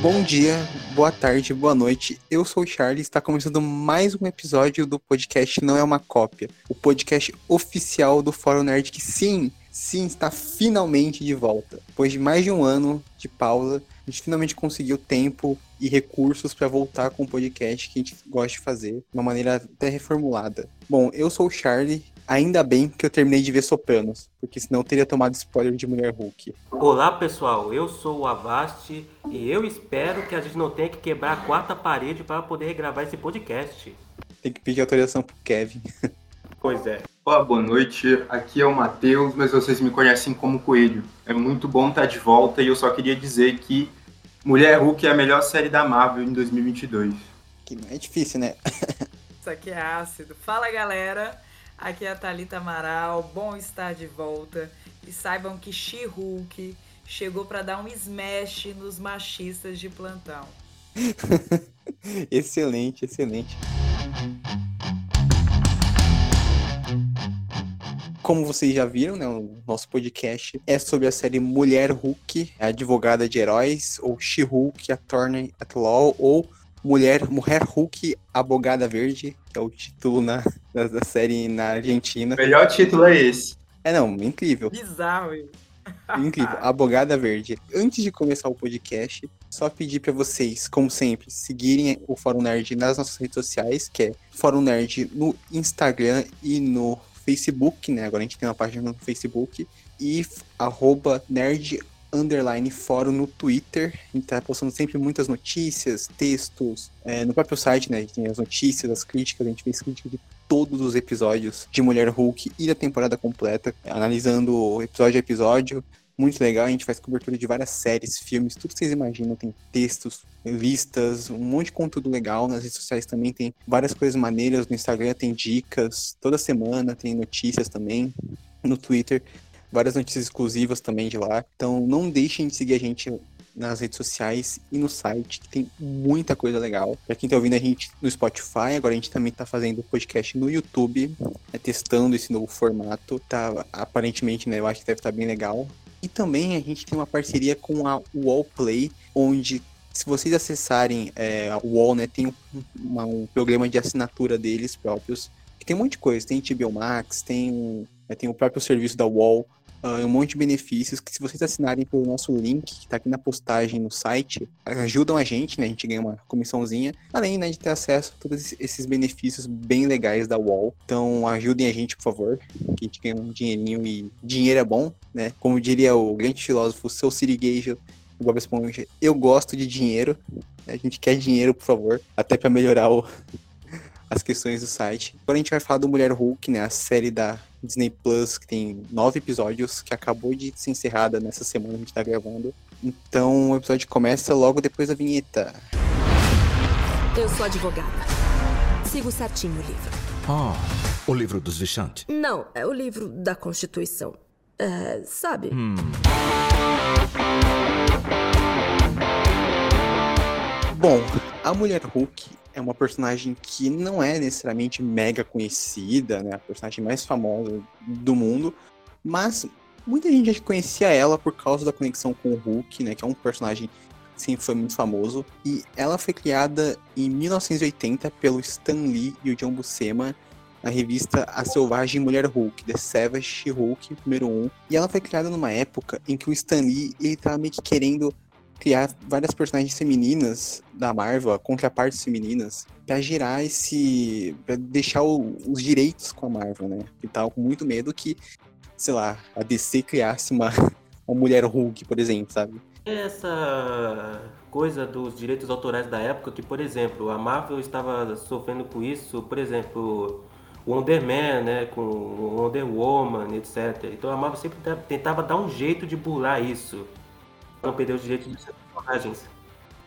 Bom dia, boa tarde, boa noite. Eu sou o Charlie e está começando mais um episódio do podcast Não é uma Cópia, o podcast oficial do Fórum Nerd que sim, sim, está finalmente de volta. Depois de mais de um ano de pausa, a gente finalmente conseguiu tempo e recursos para voltar com o podcast que a gente gosta de fazer, de uma maneira até reformulada. Bom, eu sou o Charlie Ainda bem que eu terminei de ver Sopranos, porque senão eu teria tomado spoiler de Mulher Hulk. Olá pessoal, eu sou o Avast e eu espero que a gente não tenha que quebrar a quarta parede para poder regravar esse podcast. Tem que pedir autorização pro Kevin. Pois é. Olá, boa noite. Aqui é o Matheus, mas vocês me conhecem como Coelho. É muito bom estar de volta e eu só queria dizer que Mulher Hulk é a melhor série da Marvel em 2022. Que não é difícil, né? Isso aqui é ácido. Fala galera, aqui é a Thalita Amaral, bom estar de volta. E saibam que She-Hulk chegou para dar um smash nos machistas de plantão. excelente, excelente. Como vocês já viram, né, o nosso podcast é sobre a série Mulher Hulk, a advogada de heróis, ou She-Hulk, Attorney at Law, ou Mulher, Mulher Hulk, Abogada Verde, que é o título na, da, da série na Argentina. O melhor título é esse. É, não, incrível. Bizarro isso. Incrível. Abogada Verde. Antes de começar o podcast, só pedir para vocês, como sempre, seguirem o Fórum Nerd nas nossas redes sociais, que é Fórum Nerd no Instagram e no Facebook, né? Agora a gente tem uma página no Facebook. E arroba nerd underline fórum no Twitter. A gente tá postando sempre muitas notícias, textos. É, no próprio site, né? A gente tem as notícias, as críticas. A gente fez crítica de todos os episódios de Mulher Hulk e da temporada completa, analisando episódio a episódio. Muito legal, a gente faz cobertura de várias séries, filmes, tudo que vocês imaginam. Tem textos, listas, um monte de conteúdo legal. Nas redes sociais também tem várias coisas maneiras. No Instagram tem dicas, toda semana tem notícias também. No Twitter, várias notícias exclusivas também de lá. Então não deixem de seguir a gente nas redes sociais e no site, que tem muita coisa legal. Pra quem tá ouvindo a gente no Spotify, agora a gente também tá fazendo podcast no YouTube, né, testando esse novo formato. Tá, aparentemente, né, eu acho que deve estar tá bem legal. E também a gente tem uma parceria com a Wallplay, onde se vocês acessarem é, a Wall, né, tem um, um, programa de assinatura deles próprios, que tem um monte de coisa, tem HBO Max, tem, é, tem o próprio serviço da Wall, uh, um monte de benefícios que se vocês assinarem pelo nosso link, que está aqui na postagem no site, ajudam a gente, né, a gente ganha uma comissãozinha, além né, de ter acesso a todos esses benefícios bem legais da Wall. Então ajudem a gente, por favor, que a gente ganha um dinheirinho e dinheiro é bom, né? Como diria o grande filósofo Seu Sirigajo, o Bob Esponja, eu gosto de dinheiro. A gente quer dinheiro, por favor, até para melhorar o, as questões do site. Agora a gente vai falar do Mulher Hulk, né? A série da Disney Plus, que tem nove episódios, que acabou de ser encerrada nessa semana que a gente tá gravando. Então o episódio começa logo depois da vinheta. Eu sou advogada. Sigo certinho o livro. Ah, o livro dos Vichantes? Não, é o livro da Constituição. É, sabe? Hum. Bom, a Mulher Hulk é uma personagem que não é necessariamente mega conhecida, né? A personagem mais famosa do mundo, mas muita gente já conhecia ela por causa da conexão com o Hulk, né? Que é um personagem que sempre foi muito famoso. E ela foi criada em 1980 pelo Stan Lee e o John Buscema na revista A Selvagem Mulher Hulk, The Savage Hulk, número 1. E ela foi criada numa época em que o Stan Lee ele meio que querendo criar várias personagens femininas da Marvel, contrapartes femininas, para gerar esse. para deixar o, os direitos com a Marvel, né? E tava com muito medo que, sei lá, a DC criasse uma, uma mulher Hulk, por exemplo, sabe? Essa coisa dos direitos autorais da época, que, por exemplo, a Marvel estava sofrendo com isso, por exemplo, Wonder Man, né, com Wonder Woman, etc. Então a Marvel sempre tentava dar um jeito de burlar isso não perder os direitos dos personagens.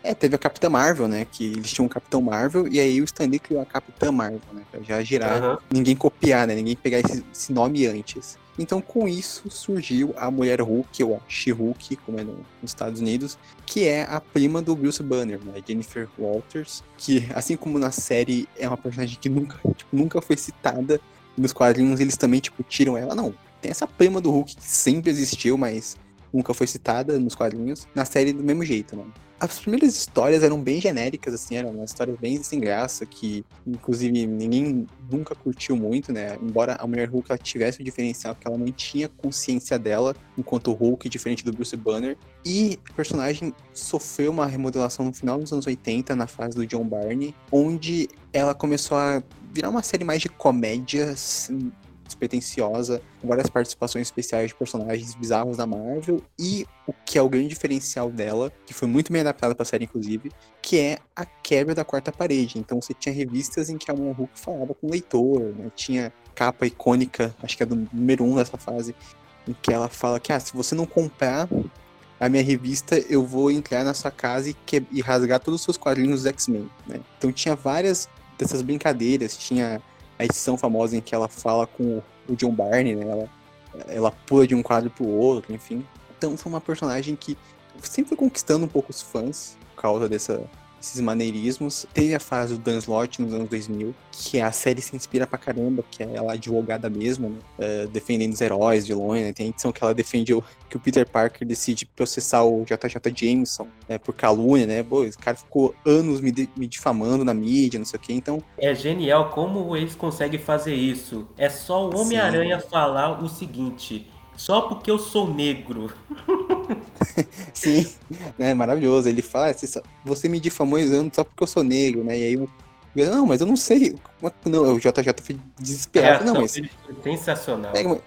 É, teve a Capitã Marvel, né? Que eles tinham um Capitão Marvel e aí o Stan Lee criou a Capitã Marvel, né? Pra já girar, Aham. ninguém copiar, né? Ninguém pegar esse, esse nome antes. Então, com isso, surgiu a Mulher Hulk, ou a She-Hulk, como é no- nos Estados Unidos, que é a prima do Bruce Banner, né? Jennifer Walters, que, assim como na série, é uma personagem que nunca, tipo, nunca foi citada. Nos quadrinhos, eles também, tipo, tiram ela. Não, tem essa prima do Hulk que sempre existiu, mas nunca foi citada nos quadrinhos, na série do mesmo jeito, né? As primeiras histórias eram bem genéricas, assim, eram umas histórias bem sem graça, que inclusive ninguém nunca curtiu muito, né? Embora a Mulher Hulk tivesse o diferencial que ela não tinha consciência dela, enquanto Hulk, diferente do Bruce Banner. E o personagem sofreu uma remodelação no final dos anos 80, na fase do John Barney, onde ela começou a virar uma série mais de comédia, assim, despretensiosa, com várias participações especiais de personagens bizarros da Marvel, e o que é o grande diferencial dela, que foi muito bem adaptada pra série, inclusive, que é a quebra da quarta parede. Então você tinha revistas em que a Hulk falava com o leitor, né? tinha capa icônica, acho que é do número um dessa fase, em que ela fala que, ah, se você não comprar a minha revista, eu vou entrar na sua casa e, que... e rasgar todos os seus quadrinhos dos X-Men, né? Então tinha várias dessas brincadeiras, tinha a edição famosa em que ela fala com o John Barney, né? Ela, ela pula de um quadro pro outro, enfim. Então foi uma personagem que sempre foi conquistando um pouco os fãs por causa dessa, esses maneirismos. Teve a fase do Dan Slott nos anos 2000, que a série se inspira pra caramba, que é ela advogada mesmo, né? uh, defendendo os heróis, vilões, né? Tem a edição que ela defende o, que o Peter Parker decide processar o JJ Jameson né? por calúnia, né? Pô, esse cara ficou anos me, de, me difamando na mídia, não sei o quê, então... É genial como eles conseguem fazer isso. É só o Homem-Aranha falar o seguinte... Só porque eu sou negro. Sim, né, maravilhoso. Ele fala, ah, você me difamou usando só porque eu sou negro, né? E aí eu, não, mas eu não sei. Não, o JJ foi desesperado. É, não, mas... Sensacional. É,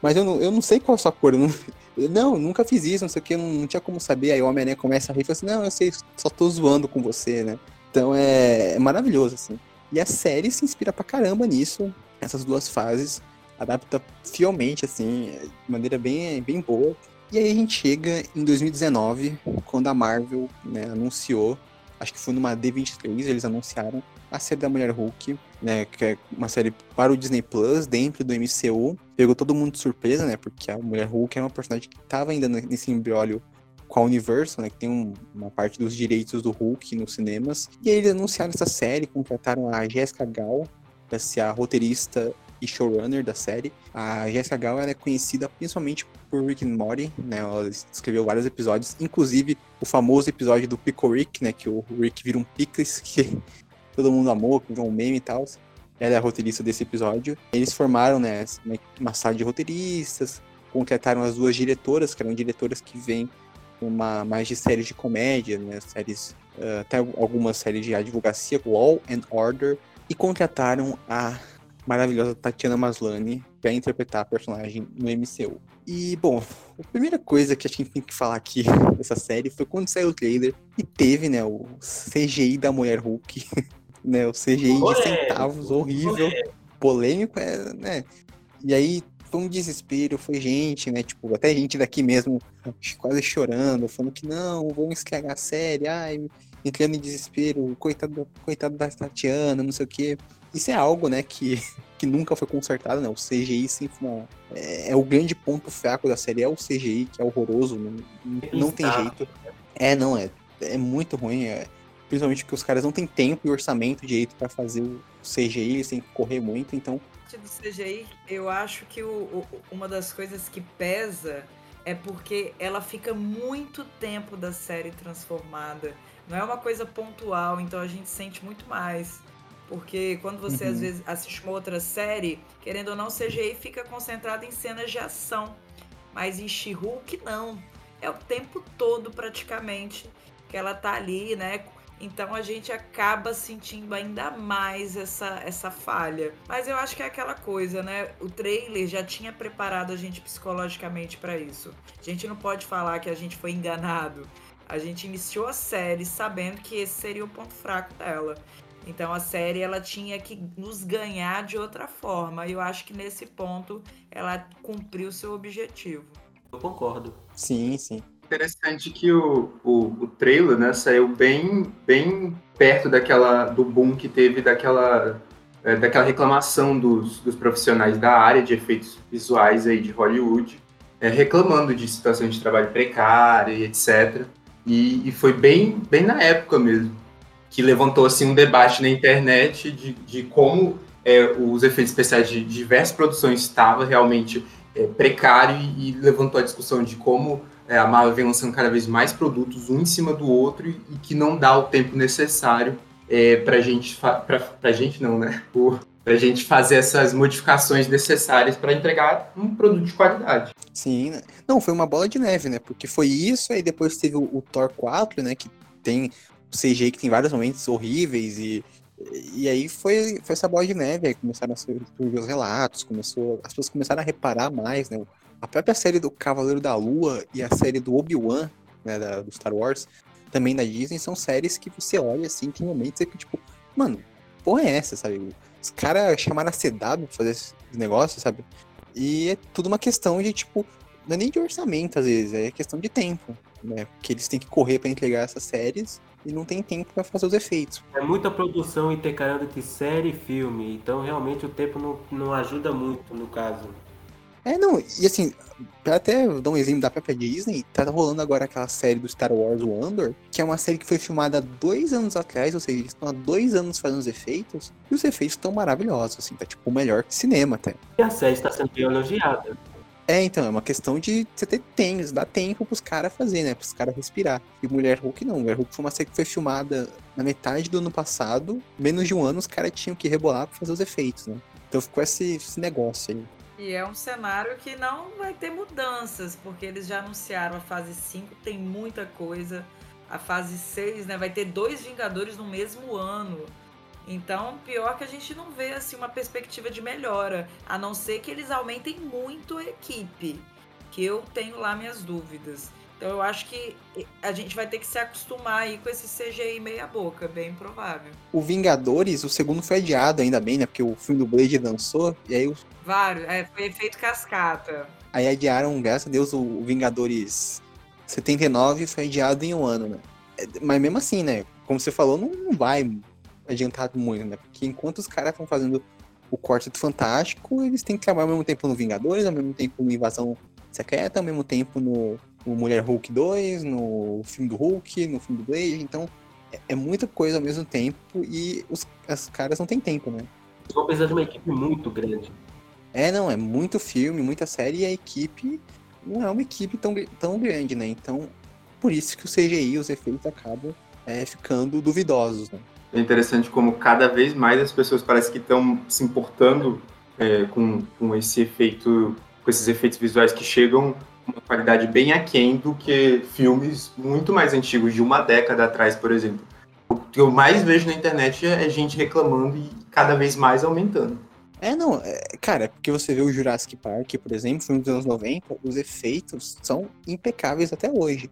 mas eu não, eu não sei qual é a sua cor. Eu não, eu não, nunca fiz isso, não sei o que, não, não tinha como saber. Aí o Homem-Aranha começa a rir e fala assim, não, eu sei, só tô zoando com você, né? Então é, é maravilhoso, assim. E a série se inspira pra caramba nisso, essas duas fases adapta fielmente, assim, de maneira bem, bem boa. E aí a gente chega em 2019, quando a Marvel né, anunciou, acho que foi numa D23, eles anunciaram a série da Mulher Hulk, né, que é uma série para o Disney Plus, dentro do MCU. Pegou todo mundo de surpresa, né, porque a Mulher Hulk é uma personagem que estava ainda nesse embriólio com a Universal, né, que tem um, uma parte dos direitos do Hulk nos cinemas. E aí eles anunciaram essa série, contrataram a Jessica Gal para ser a roteirista e showrunner da série. A Jessica Gal é conhecida principalmente por Rick and Morty, né? Ela escreveu vários episódios, inclusive o famoso episódio do Pickle Rick, né? Que o Rick vira um pickles, que todo mundo amou, que virou um meme e tal. Ela é a roteirista desse episódio. Eles formaram, né, uma sala de roteiristas, contrataram as duas diretoras, que eram diretoras que vêm uma mais de séries de comédia, né, séries, uh, até algumas séries de advocacia, Law and Order, e contrataram a maravilhosa Tatiana Maslany para interpretar a personagem no MCU. E, bom, a primeira coisa que a gente tem que falar aqui dessa série foi quando saiu o trailer e teve, né, o CGI da Mulher Hulk, né, o CGI de centavos, horrível, polêmico, é, né, e aí foi um desespero, foi gente, né, tipo, até gente daqui mesmo quase chorando, falando que não, vamos estragar a série, ai, entrando em desespero, coitado, coitado da Tatiana, não sei o quê isso é algo, né, que, que nunca foi consertado, né? O CGI sempre uma, é, é, o grande ponto fraco da série, é o CGI, que é horroroso, não, não tem jeito. É, não, é, é muito ruim, é, principalmente porque os caras não têm tempo e orçamento direito para fazer o CGI, eles têm que correr muito, então... Do CGI, eu acho que o, o, uma das coisas que pesa é porque ela fica muito tempo da série transformada. Não é uma coisa pontual, então a gente sente muito mais. Porque quando você uhum. às vezes assiste uma outra série, querendo ou não, CGI fica concentrado em cenas de ação. Mas em She-Hulk não. É o tempo todo praticamente que ela tá ali, né? Então a gente acaba sentindo ainda mais essa, essa falha. Mas eu acho que é aquela coisa, né? O trailer já tinha preparado a gente psicologicamente para isso. A gente não pode falar que a gente foi enganado. A gente iniciou a série sabendo que esse seria o ponto fraco dela. Então a série ela tinha que nos ganhar de outra forma. E eu acho que nesse ponto ela cumpriu seu objetivo. Eu concordo. Sim, sim. Interessante que o, o, o trailer né, saiu bem, bem perto daquela do boom que teve daquela, é, daquela reclamação dos, dos profissionais da área de efeitos visuais aí de Hollywood, é, reclamando de situações de trabalho precária e etc. E, e foi bem, bem na época mesmo que levantou assim um debate na internet de, de como é, os efeitos especiais de diversas produções estavam realmente é, precário e, e, levantou a discussão de como é, a Marvel vem lançando cada vez mais produtos um em cima do outro e, e que não dá o tempo necessário é, pra gente, fa- pra, gente não, né? Por, pra gente fazer essas modificações necessárias para entregar um produto de qualidade. Sim, né? Não, foi uma bola de neve, né? Porque foi isso, aí depois teve o, o Thor 4, né? Que tem CGI que tem vários momentos horríveis e. E aí foi, foi essa bola de neve, aí começaram a surgir os relatos, começou, as pessoas começaram a reparar mais, né? A própria série do Cavaleiro da Lua e a série do Obi-Wan, né, da, do Star Wars, também da Disney, são séries que você olha assim, tem momentos que, tipo, mano, porra é essa, sabe? Os caras chamaram a CW pra fazer esse negócio, sabe? E é tudo uma questão de, tipo, não é nem de orçamento, às vezes, é questão de tempo, né? Porque eles têm que correr pra entregar essas séries e não tem tempo pra fazer os efeitos. É muita produção intercalando entre série e filme, então realmente o tempo não, não ajuda muito no caso. É, não, e assim, pra até dar um exemplo da própria Disney, tá rolando agora aquela série do Star Wars, o Andor, que é uma série que foi filmada dois anos atrás, ou seja, eles estão há dois anos fazendo os efeitos, e os efeitos estão maravilhosos, assim, tá tipo melhor que cinema até. E a série está sendo elogiada. É, então, é uma questão de você ter tempo, dar tempo pros caras fazer, né? Pros caras respirar. E Mulher Hulk não. Mulher Hulk foi uma série que foi filmada na metade do ano passado. Menos de um ano os caras tinham que rebolar pra fazer os efeitos, né? Então ficou esse, esse negócio aí. E é um cenário que não vai ter mudanças, porque eles já anunciaram a fase 5, tem muita coisa. A fase 6, né, vai ter dois Vingadores no mesmo ano. Então, pior que a gente não vê assim uma perspectiva de melhora, a não ser que eles aumentem muito a equipe, que eu tenho lá minhas dúvidas. Então eu acho que a gente vai ter que se acostumar aí com esse CGI meia boca, bem provável. O Vingadores, o segundo foi adiado ainda bem, né? Porque o filme do Blade lançou, e aí, os- Vários, é, foi efeito cascata. aí adiaram, graças a Deus, o, o Vingadores 79 foi adiado em um ano, né? É, Mas mesmo assim, né? Como você falou, não, não vai adiantar muito, né? Porque enquanto os caras estão fazendo o corte do Fantástico, eles têm que trabalhar ao mesmo tempo no Vingadores, ao mesmo tempo no Invasão Secreta, ao mesmo tempo no, no Mulher Hulk 2, no filme do Hulk, no filme do Blade, então é, é muita coisa ao mesmo tempo e os, os caras não têm tempo, né? Eles vão precisar de uma equipe muito grande. É, não, é muito filme, muita série e a equipe não é uma equipe tão, tão grande, né? Então, por isso que o CGI, os efeitos acabam é, ficando duvidosos, né? É interessante como cada vez mais as pessoas parecem que estão se importando é, com, com esse efeito, com esses efeitos visuais que chegam uma qualidade bem aquém do que filmes muito mais antigos, de uma década atrás, por exemplo. O que eu mais vejo na internet é gente reclamando e cada vez mais aumentando. É, não, é, cara, é porque você vê o Jurassic Park, por exemplo, filme dos anos 90, os efeitos são impecáveis até hoje.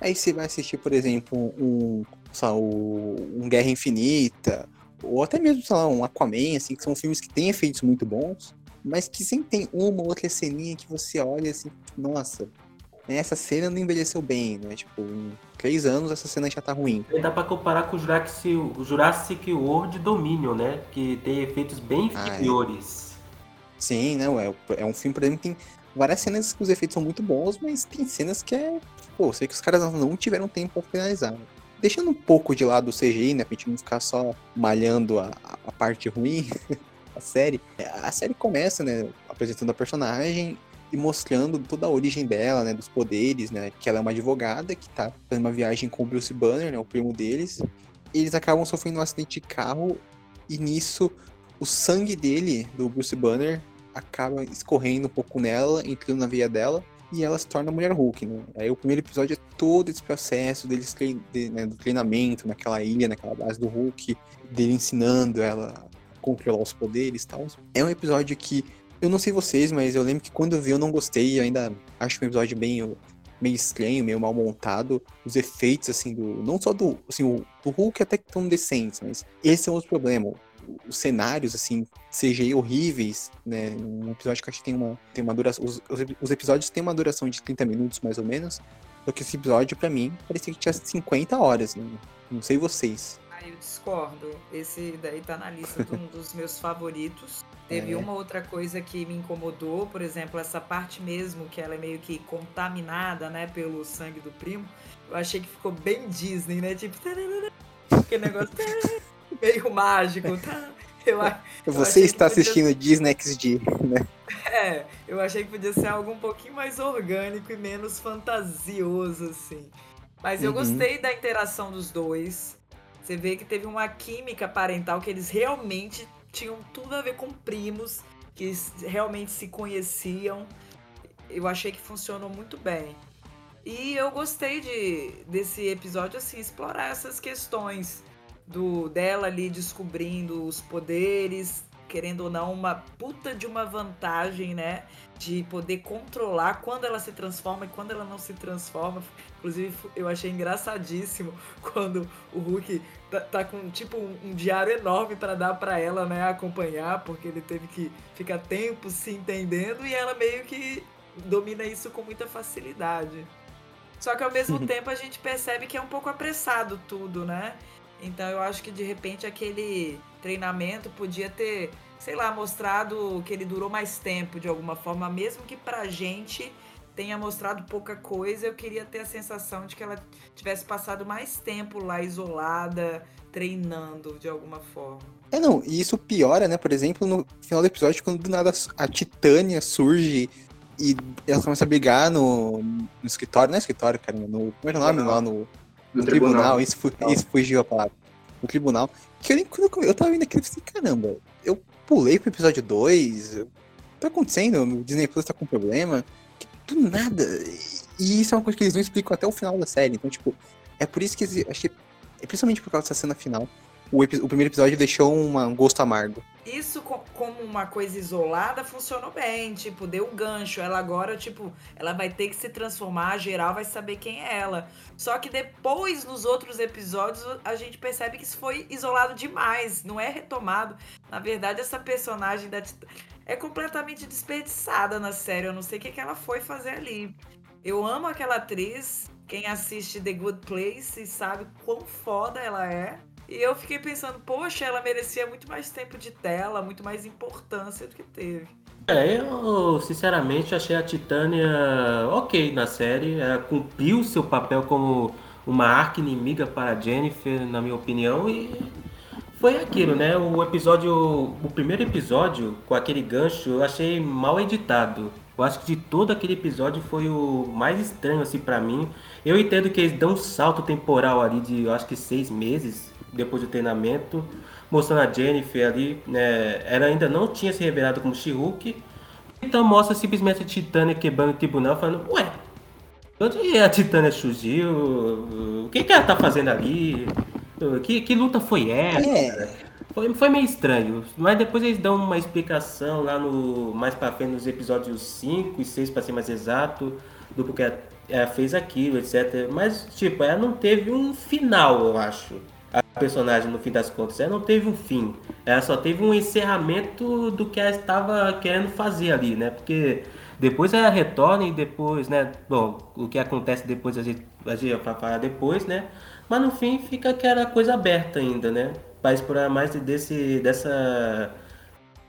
Aí você vai assistir, por exemplo, um, sei lá, o- um Guerra Infinita, ou até mesmo, sei lá, um Aquaman, assim, que são filmes que têm efeitos muito bons, mas que sempre tem uma ou outra ceninha que você olha assim, nossa, né, essa cena não envelheceu bem, né? Tipo, em três anos essa cena já tá ruim. Dá pra comparar com o Jurassic, o Jurassic World Dominion, né? Que tem efeitos bem Ah, é. inferiores. Sim, não, é, é um filme, por exemplo, que tem várias cenas que os efeitos são muito bons, mas tem cenas que é. Pô, sei que os caras não tiveram tempo pra finalizar. né? Deixando um pouco de lado o CGI, né? Pra gente não ficar só malhando a, a parte ruim da série. A série começa, né? Apresentando a personagem e mostrando toda a origem dela, né? Dos poderes, né? Que ela é uma advogada que tá fazendo uma viagem com o Bruce Banner, né? O primo deles. E eles acabam sofrendo um acidente de carro e nisso o sangue dele, do Bruce Banner, acaba escorrendo um pouco nela, entrando na veia dela, e ela se torna a Mulher Hulk, né? Aí o primeiro episódio é todo esse processo deles trein- de- né, do treinamento naquela ilha, naquela base do Hulk, dele ensinando ela a controlar os poderes e tal. É um episódio que, eu não sei vocês, mas eu lembro que quando eu vi eu não gostei, eu ainda acho um episódio meio, meio estranho, meio mal montado. Os efeitos, assim, do. Não só do. Assim, o, do Hulk até que tão decentes, mas esse é outro problema os cenários, assim, CGI horríveis, né? Um episódio que acho que tem uma, tem uma duração. Os, os, os episódios têm uma duração de 30 minutos, mais ou menos. Só que esse episódio, pra mim, parecia que tinha 50 horas, né? Não sei vocês. Aí eu discordo. Esse daí tá na lista de um dos meus favoritos. Teve É. uma outra coisa que me incomodou, por exemplo, essa parte mesmo que ela é meio que contaminada, né, pelo sangue do primo. Eu achei que ficou bem Disney, né? Tipo, aquele negócio meio mágico, tá? Eu, eu Você está assistindo Disney XD, né? É, eu achei que podia ser algo um pouquinho mais orgânico e menos fantasioso, assim. Mas eu Uhum. gostei da interação dos dois. Você vê que teve uma química parental que eles realmente tinham tudo a ver com primos, que realmente se conheciam. Eu achei que funcionou muito bem. E eu gostei de desse episódio assim explorar essas questões do dela ali descobrindo os poderes, querendo ou não uma puta de uma vantagem, né, de poder controlar quando ela se transforma e quando ela não se transforma. Inclusive eu achei engraçadíssimo quando o Hulk tá, tá com tipo um, um diário enorme pra dar pra ela, né, acompanhar, porque ele teve que ficar tempo se entendendo e ela meio que domina isso com muita facilidade. Só que ao mesmo tempo a gente percebe que é um pouco apressado tudo, né? Então eu acho que de repente aquele treinamento podia ter, sei lá, mostrado que ele durou mais tempo de alguma forma, mesmo que pra gente tenha mostrado pouca coisa, eu queria ter a sensação de que ela tivesse passado mais tempo lá isolada, treinando de alguma forma. É, não, e isso piora, né? Por exemplo, no final do episódio, quando do nada a Titânia surge e ela começa a brigar no, no escritório, não é escritório, cara, no. Como é que é o nome? Lá no, No tribunal, tribunal. Isso, fu- isso fugiu a palavra. No tribunal. Que eu nem quando eu, eu tava vendo aquilo, eu falei, caramba, eu pulei pro episódio 2. O que tá acontecendo? O Disney Plus tá com problema. Do nada. E isso é uma coisa que eles não explicam até o final da série. Então, tipo, é por isso que acho que. É principalmente por causa dessa cena final. O, o primeiro episódio deixou uma- um gosto amargo. Isso co- como uma coisa isolada funcionou bem, tipo, deu um gancho. Ela agora, tipo, ela vai ter que se transformar, geral vai saber quem é ela. Só que depois, nos outros episódios, a gente percebe que isso foi isolado demais, não é retomado. Na verdade, essa personagem da é completamente desperdiçada na série. Eu não sei o que, que ela foi fazer ali. Eu amo aquela atriz. Quem assiste The Good Place sabe quão foda ela é. E eu fiquei pensando, poxa, ela merecia muito mais tempo de tela, muito mais importância do que teve. É, eu sinceramente achei a Titânia ok na série. Ela cumpriu seu papel como uma arca inimiga para Jennifer, na minha opinião, e foi aquilo, né? O episódio, o primeiro episódio com aquele gancho, eu achei mal editado. Eu acho que de todo aquele episódio foi o mais estranho assim para mim. Eu entendo que eles dão um salto temporal ali de, eu acho que seis meses depois do treinamento, mostrando a Jennifer ali, né? Ela ainda não tinha se revelado como She-Hulk. Então mostra simplesmente a Titânia quebrando o tribunal, falando, ué, onde a Titânia surgiu? O que, que ela tá fazendo ali? Que, que luta foi essa? É, Foi, foi meio estranho, mas depois eles dão uma explicação lá no mais pra frente nos episódios 5 e 6 para ser mais exato, do porquê ela- ela fez aquilo, etc. Mas tipo, ela não teve um final, eu acho. A personagem no fim das contas, ela não teve um fim. Ela só teve um encerramento do que ela estava querendo fazer ali, né? Porque depois ela retorna e depois, né? Bom, o que acontece depois a gente, a gente vai falar depois, né? Mas no fim fica aquela coisa aberta ainda, né? Para explorar mais desse, dessa,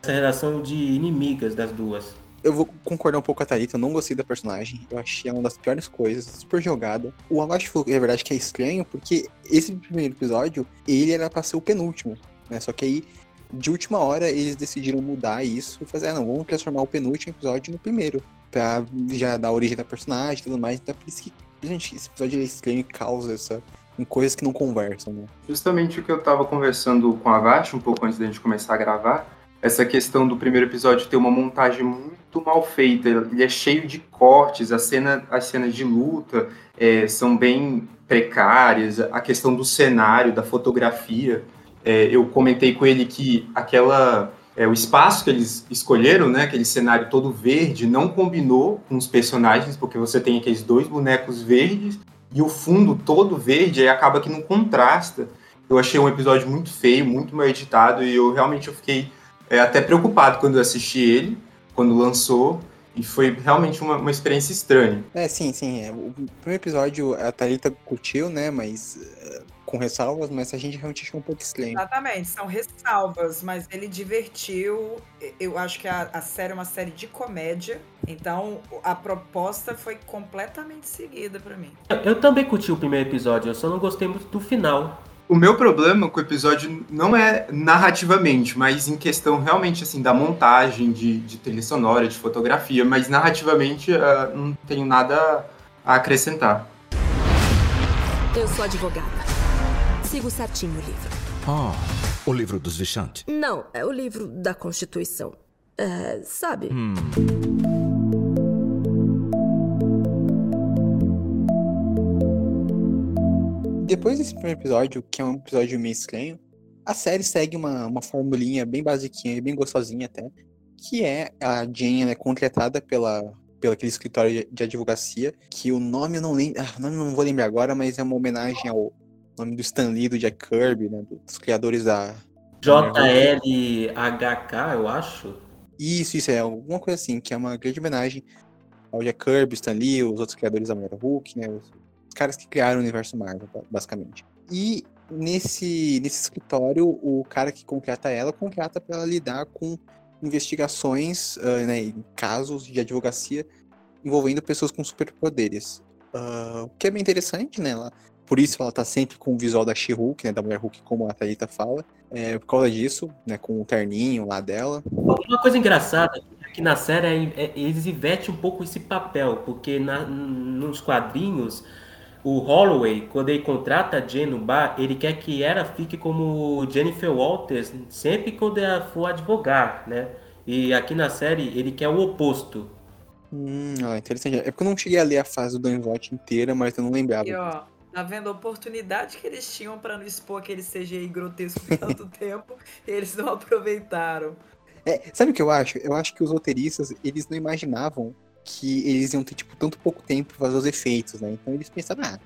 dessa relação de inimigas das duas. Eu vou concordar um pouco com a Thalita, eu não gostei da personagem. Eu achei ela uma das piores coisas, super jogada. O Abaixo falou que é verdade que é estranho, porque esse primeiro episódio, ele era pra ser o penúltimo, né? Só que aí, de última hora, eles decidiram mudar isso e fazer, ah, não, vamos transformar o penúltimo episódio no primeiro. Pra já dar origem da personagem e tudo mais. Então é por isso que, gente, esse episódio é estranho e causa essa. em coisas que não conversam, né? Justamente o que eu tava conversando com a Vati um pouco antes da gente começar a gravar, essa questão do primeiro episódio ter uma montagem muito mal feita, ele é cheio de cortes, a cena, as cenas de luta é, são bem precárias, a questão do cenário, da fotografia, é, eu comentei com ele que aquela é, o espaço que eles escolheram, né, aquele cenário todo verde, não combinou com os personagens, porque você tem aqueles dois bonecos verdes e o fundo todo verde, aí acaba que não contrasta. Eu achei um episódio muito feio, muito mal editado, e eu realmente eu fiquei é, até preocupado quando eu assisti ele, quando lançou, e foi realmente uma, uma experiência estranha. É, sim, sim. É. O primeiro episódio a Thalita curtiu, né? Mas. eh, com ressalvas, mas a gente realmente achou um pouco estranho. Exatamente, são ressalvas, mas ele divertiu. Eu acho que a, a série é uma série de comédia, então a proposta foi completamente seguida pra mim. Eu, eu também curti o primeiro episódio, eu só não gostei muito do final. O meu problema com o episódio não é narrativamente, mas em questão realmente assim da montagem de, de trilha sonora, de fotografia, mas narrativamente uh, não tenho nada a acrescentar. Eu sou advogada. Sigo certinho o livro. Oh, o livro dos Vichanti. Não, é o livro da Constituição. É, sabe? Hum. Depois desse primeiro episódio, que é um episódio meio estranho, a série segue uma, uma formulinha bem basiquinha, bem gostosinha até, que é a Jane é contratada pela, pelo aquele escritório de, advocacia, que o nome eu não lembro, ah, nome não vou lembrar agora, mas é uma homenagem ao nome do Stan Lee, do Jack Kirby, né, dos criadores da... JLHK, eu acho. Isso, isso, é alguma coisa assim, que é uma grande homenagem ao Jack Kirby, Stan Lee, os outros criadores da Mulher Hulk, né, os caras que criaram o universo Marvel, basicamente. E nesse, nesse escritório, o cara que contrata ela, contrata para ela lidar com investigações, uh, né, casos de advocacia envolvendo pessoas com superpoderes. Uh, o que é bem interessante, né? Ela, por isso ela tá sempre com o visual da She-Hulk, né, da Mulher Hulk, como a Thalita fala. É, por causa disso, né, com o terninho lá dela. Uma coisa engraçada é que na série é, é, eles invertem um pouco esse papel, porque na, nos quadrinhos o Holloway, quando ele contrata a Jen no bar, ele quer que ela fique como Jennifer Walters sempre quando ela for advogar, né? E aqui na série ele quer o oposto. Hum, ó, interessante. É porque eu não cheguei a ler a fase do Dan Slott inteira, mas eu não lembrava. E ó, tá vendo a oportunidade que eles tinham para não expor aquele CGI grotesco por tanto tempo, eles não aproveitaram. É, sabe o que eu acho? Eu acho que os roteiristas, eles não imaginavam que eles iam ter, tipo, tanto pouco tempo pra fazer os efeitos, né? Então eles pensaram, ah,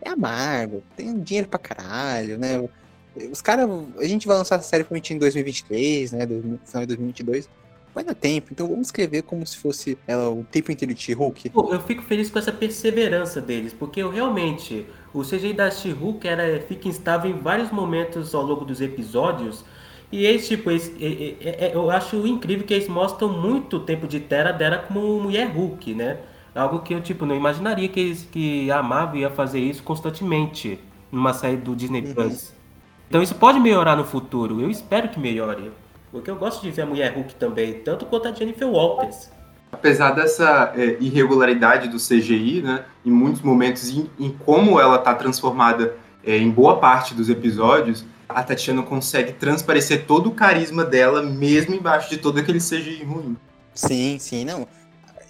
é amargo, tem dinheiro pra caralho, né? Os caras, a gente vai lançar a série provavelmente em 2023, né? Final de 2022. Vai dar tempo, então vamos escrever como se fosse ela o tempo inteiro de She-Hulk. Eu fico feliz com essa perseverança deles, porque eu realmente, o CGI da She-Hulk fica instável em vários momentos ao longo dos episódios, e eles, tipo, eles, é, eu acho incrível que eles mostram muito tempo de Terra dela como mulher Hulk, né? Algo que eu, tipo, não imaginaria que, eles, que a Marvel ia fazer isso constantemente numa série do Disney uhum. Plus. Então isso pode melhorar no futuro, eu espero que melhore. Porque eu gosto de ver a mulher Hulk também, tanto quanto a Jennifer Walters. Apesar dessa é, irregularidade do CGI, né, em muitos momentos, em, em como ela está transformada é, em boa parte dos episódios, a Tatiana consegue transparecer todo o carisma dela, mesmo embaixo de todo aquele CGI ruim. Sim, sim, não.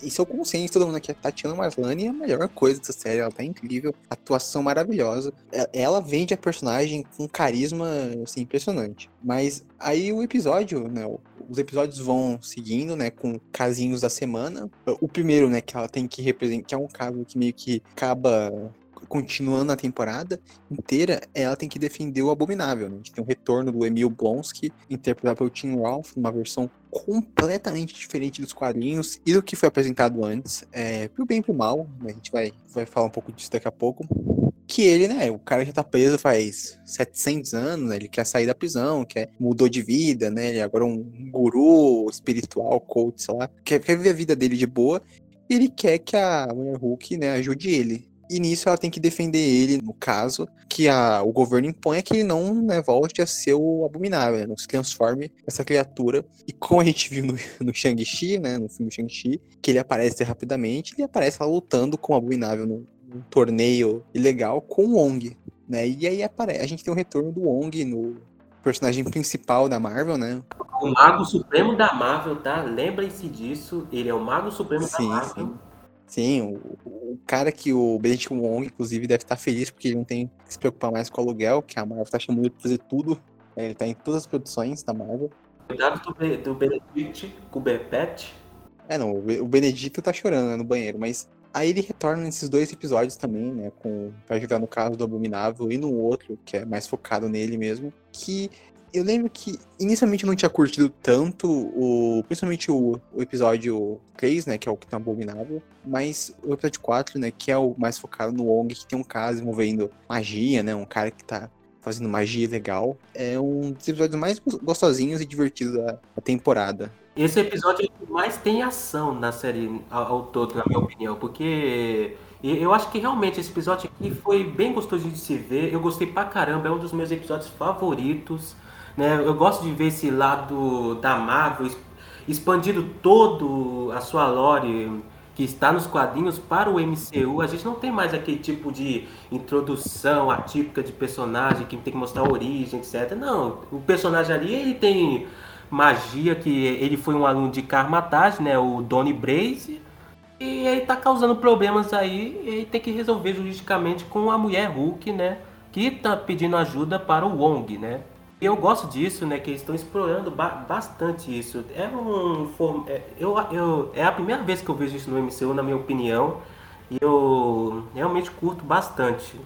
Isso eu consciente todo mundo aqui. A Tatiana Maslany é a melhor coisa dessa série. Ela tá incrível. Atuação maravilhosa. Ela vende a personagem com carisma, assim, impressionante. Mas aí o episódio, né? Os episódios vão seguindo, né? Com casinhos da semana. O primeiro, né? Que ela tem que representar. Que é um caso que meio que acaba continuando a temporada inteira, ela tem que defender o Abominável. Né? A gente tem o retorno do Emil Blonsky, interpretado pelo Tim Ralph, numa versão completamente diferente dos quadrinhos e do que foi apresentado antes, é, pro bem e pro mal, né? a gente vai, vai falar um pouco disso daqui a pouco. Que ele, né, o cara já tá preso faz 700 anos, né, ele quer sair da prisão, quer, mudou de vida, né, ele é agora um guru espiritual, coach, sei lá, quer, quer viver a vida dele de boa, ele quer que a Mulher Hulk, né, ajude ele. E nisso ela tem que defender ele, no caso, que a, o governo impõe é que ele não né, volte a ser o abominável, né, não se transforme essa criatura. E como a gente viu no, no Shang-Chi, né, no filme Shang-Chi, que ele aparece rapidamente, ele aparece lá lutando com o abominável num, num torneio ilegal com o Wong. Né, e aí aparece, a gente tem o retorno do Wong no personagem principal da Marvel, né? O Mago Supremo da Marvel, tá? Lembrem-se disso. Ele é o Mago Supremo sim, da Marvel. Sim. Sim, o, o, cara que o Benedict Wong, inclusive, deve estar feliz porque ele não tem que se preocupar mais com o aluguel, que a Marvel está chamando ele para fazer tudo. É, ele está em todas as produções da Marvel. Cuidado do, do Benedict Cumberbatch. É, não, o Benedito tá chorando né, no banheiro, mas aí ele retorna nesses dois episódios também, né, com, pra ajudar no caso do Abominável e no outro, que é mais focado nele mesmo, que eu lembro que inicialmente eu não tinha curtido tanto o. Principalmente o, o episódio 3, né? Que é o que tá abominável. Mas o episódio 4, né? Que é o mais focado no Wong, que tem um caso envolvendo magia, né? Um cara que tá fazendo magia legal. É um dos episódios mais gostosinhos e divertidos da, da temporada. Esse episódio é que mais tem ação na série ao, ao todo, na minha opinião, porque eu acho que realmente esse episódio aqui foi bem gostoso de se ver. Eu gostei pra caramba, é um dos meus episódios favoritos. Né? Eu gosto de ver esse lado da Marvel expandindo todo a sua lore que está nos quadrinhos para o MCU. A gente não tem mais aquele tipo de introdução atípica de personagem que tem que mostrar a origem, etc. Não, o personagem ali ele tem magia que ele foi um aluno de Karmatage, né, o Donny Braze, e ele tá causando problemas aí, e ele tem que resolver juridicamente com a mulher Hulk, né, que tá pedindo ajuda para o Wong, né? Eu gosto disso, né? Que eles estão explorando ba bastante isso. É um é, eu, eu, é a primeira vez que eu vejo isso no MCU, na minha opinião, e eu realmente curto bastante.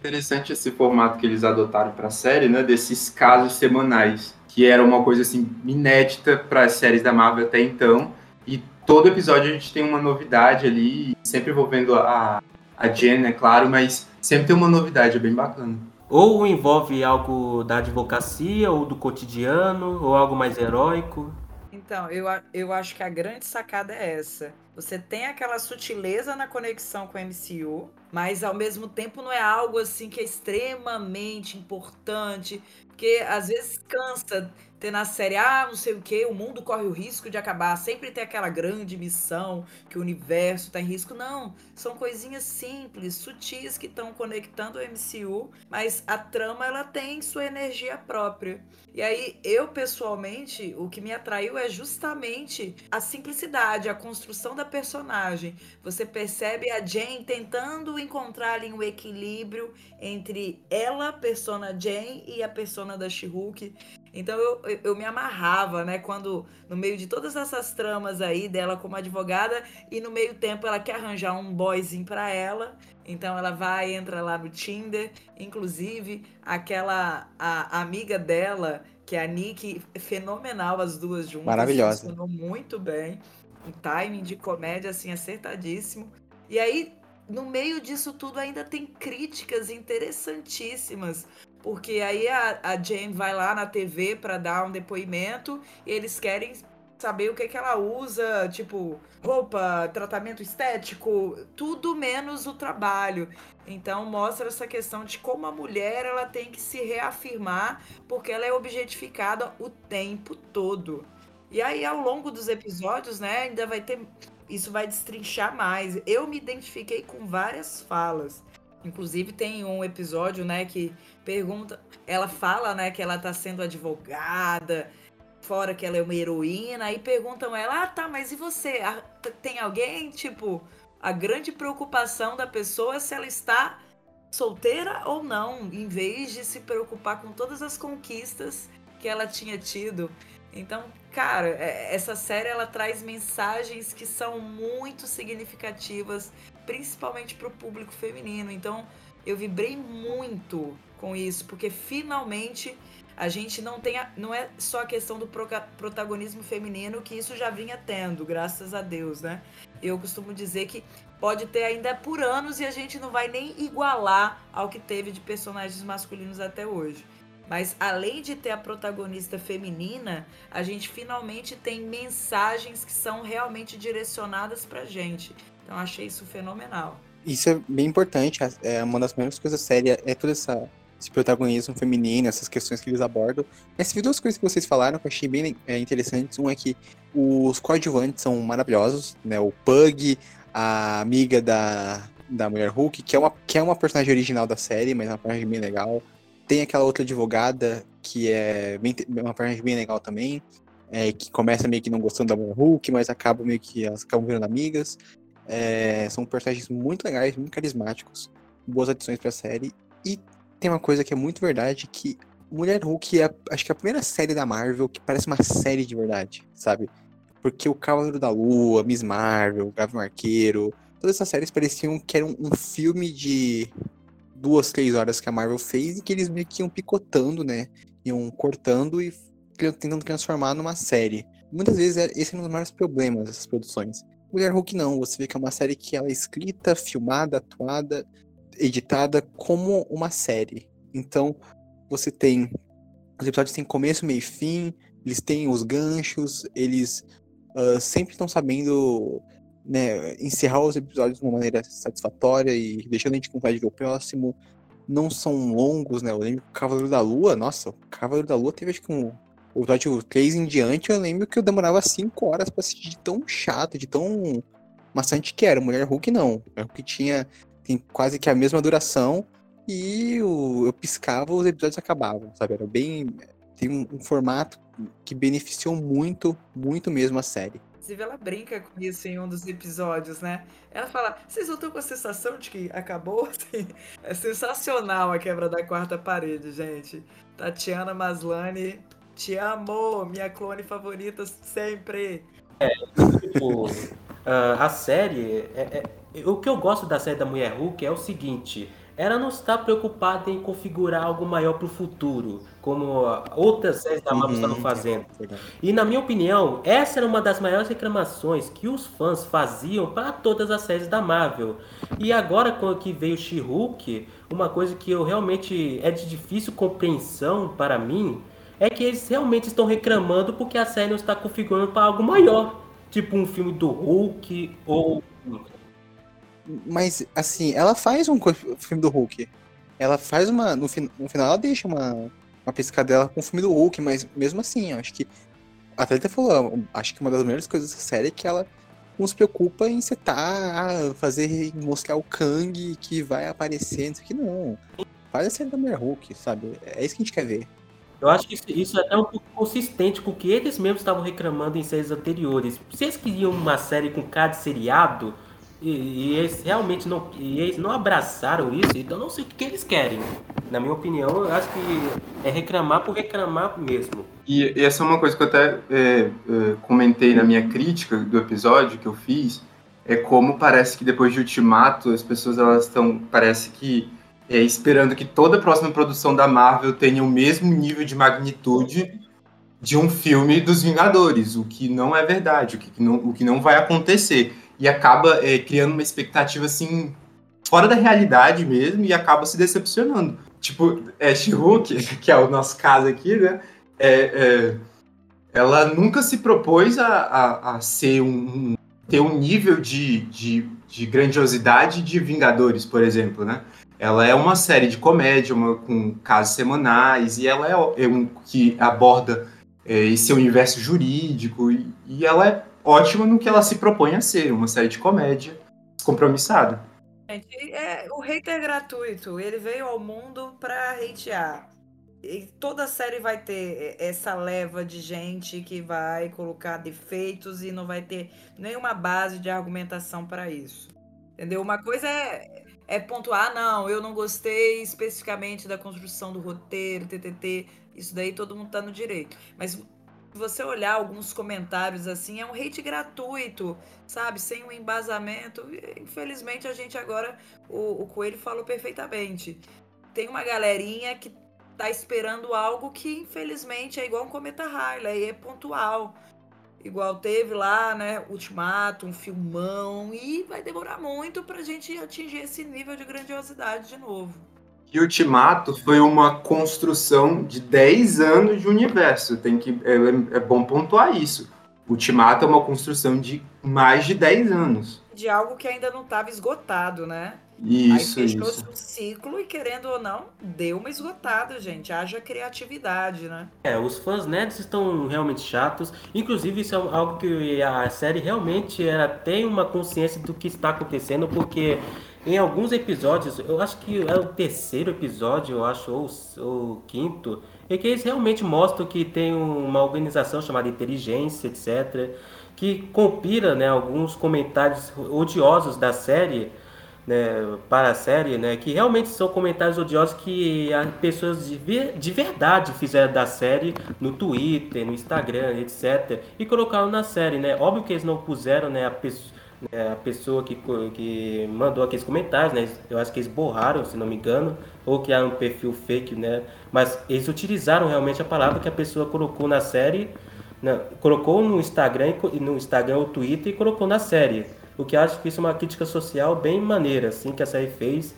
Interessante esse formato que eles adotaram para a série, né? Desses casos semanais, que era uma coisa assim inédita para as séries da Marvel até então. E todo episódio a gente tem uma novidade ali, sempre envolvendo a, a Jen, é claro, mas sempre tem uma novidade, é bem bacana. Ou envolve algo da advocacia, ou do cotidiano, ou algo mais heróico? Então, eu, eu acho que a grande sacada é essa. Você tem aquela sutileza na conexão com o MCU, mas ao mesmo tempo não é algo assim que é extremamente importante, porque às vezes cansa ter na série, ah, não sei o que, o mundo corre o risco de acabar. Sempre tem aquela grande missão que o universo está em risco. Não, são coisinhas simples, sutis que estão conectando o MCU, mas a trama ela tem sua energia própria. E aí, eu pessoalmente, o que me atraiu é justamente a simplicidade, a construção da personagem. Você percebe a Jane tentando encontrar ali um equilíbrio entre ela, persona Jane, e a persona da She-Hulk. Então eu, eu me amarrava, né? Quando, no meio de todas essas tramas aí dela como advogada, e no meio tempo ela quer arranjar um boyzinho para ela. Então ela vai, entra lá no Tinder. Inclusive, aquela a, a amiga dela, que é a Nick, fenomenal as duas juntas. Maravilhosa. Funcionou muito bem. Um timing de comédia, assim, acertadíssimo. E aí, no meio disso tudo, ainda tem críticas interessantíssimas porque aí a, a Jane vai lá na TV para dar um depoimento e eles querem saber o que, que ela usa, tipo, roupa, tratamento estético, tudo menos o trabalho. Então mostra essa questão de como a mulher ela tem que se reafirmar porque ela é objetificada o tempo todo. E aí ao longo dos episódios, né, ainda vai ter isso vai destrinchar mais. Eu me identifiquei com várias falas. Inclusive tem um episódio, né, que pergunta, ela fala, né, que ela tá sendo advogada, fora que ela é uma heroína, aí perguntam ela: "Ah, tá, mas e você? Tem alguém, tipo, a grande preocupação da pessoa é se ela está solteira ou não, em vez de se preocupar com todas as conquistas que ela tinha tido. Então, cara, é, essa série ela traz mensagens que são muito significativas, principalmente para o público feminino. Então, eu vibrei muito com isso, porque finalmente a gente não tem a, não é só a questão do pro, protagonismo feminino que isso já vinha tendo, graças a Deus, né? Eu costumo dizer que pode ter ainda por anos e a gente não vai nem igualar ao que teve de personagens masculinos até hoje. Mas além de ter a protagonista feminina, a gente finalmente tem mensagens que são realmente direcionadas pra gente. Então achei isso fenomenal. Isso é bem importante. É uma das primeiras coisas sérias é toda essa esse protagonismo feminino, essas questões que eles abordam. Mas duas coisas que vocês falaram que eu achei bem é, interessantes. Um é que os coadjuvantes são maravilhosos, né? O Pug, a amiga da, da Mulher Hulk, que é, uma, que é uma personagem original da série, mas é uma personagem bem legal. Tem aquela outra advogada que é bem, uma personagem bem legal também, é, que começa meio que não gostando da Mulher Hulk, mas acaba meio que elas acabam virando amigas. É, são personagens muito legais, muito carismáticos, boas adições para a série. E tem uma coisa que é muito verdade, que Mulher Hulk é, acho que é a primeira série da Marvel que parece uma série de verdade, sabe? Porque o Cavaleiro da Lua, Miss Marvel, Gavião Arqueiro, todas essas séries pareciam que eram um filme de duas, três horas que a Marvel fez e que eles meio que iam picotando, né? Iam cortando e tentando transformar numa série. Muitas vezes é, esse é um dos maiores problemas dessas produções. Mulher Hulk não, você vê que é uma série que ela é escrita, filmada, atuada, editada como uma série. Então, você tem os episódios têm começo, meio e fim, eles têm os ganchos, eles uh, sempre estão sabendo né, encerrar os episódios de uma maneira satisfatória e deixando a gente com vontade de ver o próximo. Não são longos, né? Eu lembro que o Cavaleiro da Lua, nossa, o Cavaleiro da Lua teve acho que um. O episódio 3 em diante, eu lembro que eu demorava 5 horas pra assistir de tão chato, de tão maçante que era. Mulher Hulk não. Mulher Hulk tinha tem quase que a mesma duração e eu piscava os episódios acabavam, sabe? Era bem. Tem um, um formato que beneficiou muito, muito mesmo a série. Inclusive, ela brinca com isso em um dos episódios, né? Ela fala: vocês não estão com a sensação de que acabou? Assim, é sensacional a quebra da quarta parede, gente. Tatiana Maslany, te amo, minha clone favorita sempre. Tipo, ah, a série. é- é- o que eu gosto da série da Mulher Hulk é o seguinte: ela não está preocupada em configurar algo maior para o futuro, como outras séries da Marvel estavam Uhum. fazendo. Verdade. E na minha opinião, essa era uma das maiores reclamações que os fãs faziam para todas as séries da Marvel. E agora quando que veio She-Hulk, uma coisa que eu realmente é de difícil compreensão para mim, é que eles realmente estão reclamando porque a série não está configurando para algo maior, tipo um filme do Hulk ou Mas, assim, ela faz um filme do Hulk. Ela faz uma. No, no final, ela deixa uma, uma piscadela com o filme do Hulk, mas mesmo assim, acho que. A atleta falou, acho que uma das melhores coisas da série é que ela não se preocupa em setar, ah, fazer, mostrar o Kang que vai aparecer, não sei o que, não. Faz a série da Mulher Hulk, sabe? É isso que a gente quer ver. Eu acho que isso, é até um pouco consistente com o que eles mesmos estavam reclamando em séries anteriores. Se eles queriam uma série com cara de seriado, e, e eles realmente não, eles não abraçaram isso, então não sei o que eles querem. Na minha opinião, eu acho que é reclamar por reclamar mesmo. E, e essa é uma coisa que eu até é, é, comentei na minha crítica do episódio que eu fiz, é como parece que depois de Ultimato as pessoas elas estão, parece que é, esperando que toda a próxima produção da Marvel tenha o mesmo nível de magnitude de um filme dos Vingadores, o que não é verdade, o que não, o que não vai acontecer. E acaba é, criando uma expectativa assim fora da realidade mesmo e acaba se decepcionando. Tipo, é, She-Hulk, que é o nosso caso aqui, né? é, é, ela nunca se propôs a, a, a ser um- ter um nível de, de, de grandiosidade de Vingadores, por exemplo, né? Ela é uma série de comédia, uma, com casos semanais, e ela é, é um que aborda é, esse universo jurídico, e, e ela é ótima no que ela se propõe a ser, uma série de comédia descompromissada. É, o hater gratuito, ele veio ao mundo pra hatear. E toda série vai ter essa leva de gente que vai colocar defeitos e não vai ter nenhuma base de argumentação para isso. Entendeu? Uma coisa é, é pontuar, "Ah, não, eu não gostei especificamente da construção do roteiro, TTT, isso daí todo mundo tá no direito. Mas se você olhar alguns comentários assim, é um hate gratuito, sabe? Sem um embasamento. Infelizmente, a gente agora, o, o Coelho falou perfeitamente. Tem uma galerinha que tá esperando algo que, infelizmente, é igual um cometa Harley, é pontual. Igual teve lá, né, Ultimato, um filmão, e vai demorar muito pra gente atingir esse nível de grandiosidade de novo. E Ultimato foi uma construção de 10 anos de universo. Tem que, é, é bom pontuar isso. Ultimato é uma construção de mais de 10 anos. De algo que ainda não estava esgotado, né? Isso, Aí fechou-se isso. um ciclo e, querendo ou não, deu uma esgotada, gente. Haja criatividade, né? É, os fãs nerds estão realmente chatos. Inclusive, isso é algo que a série realmente ela tem uma consciência do que está acontecendo, porque em alguns episódios, eu acho que é o terceiro episódio, eu acho, ou o- ou o quinto, é que eles realmente mostram que tem uma organização chamada Inteligência, etc., que compila né, alguns comentários odiosos da série né, para a série, né, que realmente são comentários odiosos que as pessoas de, ver- de verdade fizeram da série no Twitter, no Instagram, etc. E colocaram na série, né? Óbvio que eles não puseram, né, a, pesso- né, a pessoa que, que mandou aqueles comentários, né? Eu acho que eles borraram, se não me engano, ou criaram um perfil fake, né? Mas eles utilizaram realmente a palavra que a pessoa colocou na série, né, colocou no Instagram, no Instagram ou Twitter e colocou na série. O que acho que isso é uma crítica social bem maneira, assim, que a série fez,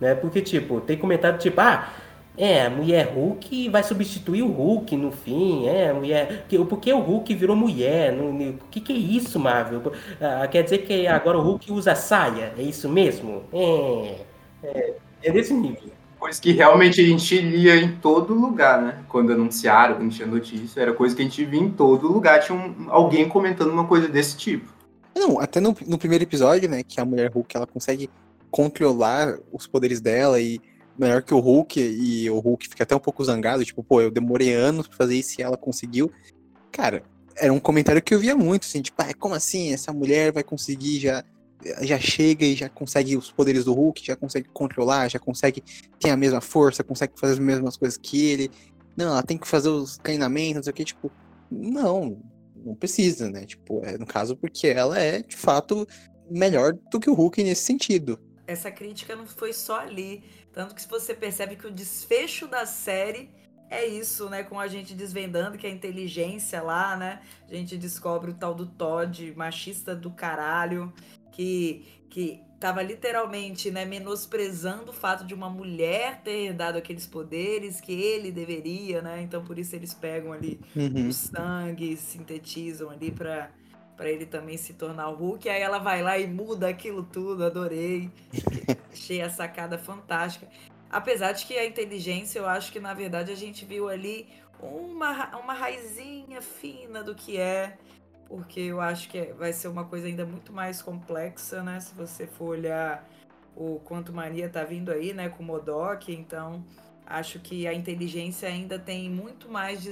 né? Porque, tipo, tem comentário tipo, ah, É, a mulher Hulk vai substituir o Hulk no fim, é, a mulher. Porque o Hulk virou mulher? O que, que é isso, Marvel? Ah, quer dizer que agora o Hulk usa saia? É isso mesmo? É. É, é desse nível. Coisa que realmente a gente lia em todo lugar, né? Quando anunciaram, quando tinha notícia, era coisa que a gente via em todo lugar. Tinha um, alguém comentando uma coisa desse tipo. Não, até no, no primeiro episódio, né, que a mulher Hulk ela consegue controlar os poderes dela e melhor que o Hulk, e o Hulk fica até um pouco zangado, tipo, pô, eu demorei anos pra fazer isso e ela conseguiu. Cara, era um comentário que eu via muito, assim, tipo, ah, como assim? Essa mulher vai conseguir já já chega e já consegue os poderes do Hulk, já consegue controlar, já consegue ter a mesma força, consegue fazer as mesmas coisas que ele. Não, ela tem que fazer os treinamentos, não sei o que, tipo, não, não precisa, né? Tipo, é, no caso, porque ela é, de fato, melhor do que o Hulk nesse sentido. Essa crítica não foi só ali. Tanto que se você percebe que o desfecho da série é isso, né? Com a gente desvendando que a inteligência lá, né? A gente descobre o tal do Todd, machista do caralho, que, que tava literalmente, né, menosprezando o fato de uma mulher ter dado aqueles poderes que ele deveria, né? Então por isso eles pegam ali Uhum. o sangue, sintetizam ali pra, pra ele também se tornar o Hulk. Aí ela vai lá e muda aquilo tudo, adorei. Achei a sacada fantástica. Apesar de que a inteligência, eu acho que na verdade a gente viu ali uma, uma raizinha fina do que é, porque eu acho que é- vai ser uma coisa ainda muito mais complexa, né? Se você for olhar o quanto Maria tá vindo aí, né, com o Modok, então acho que a inteligência ainda tem muito mais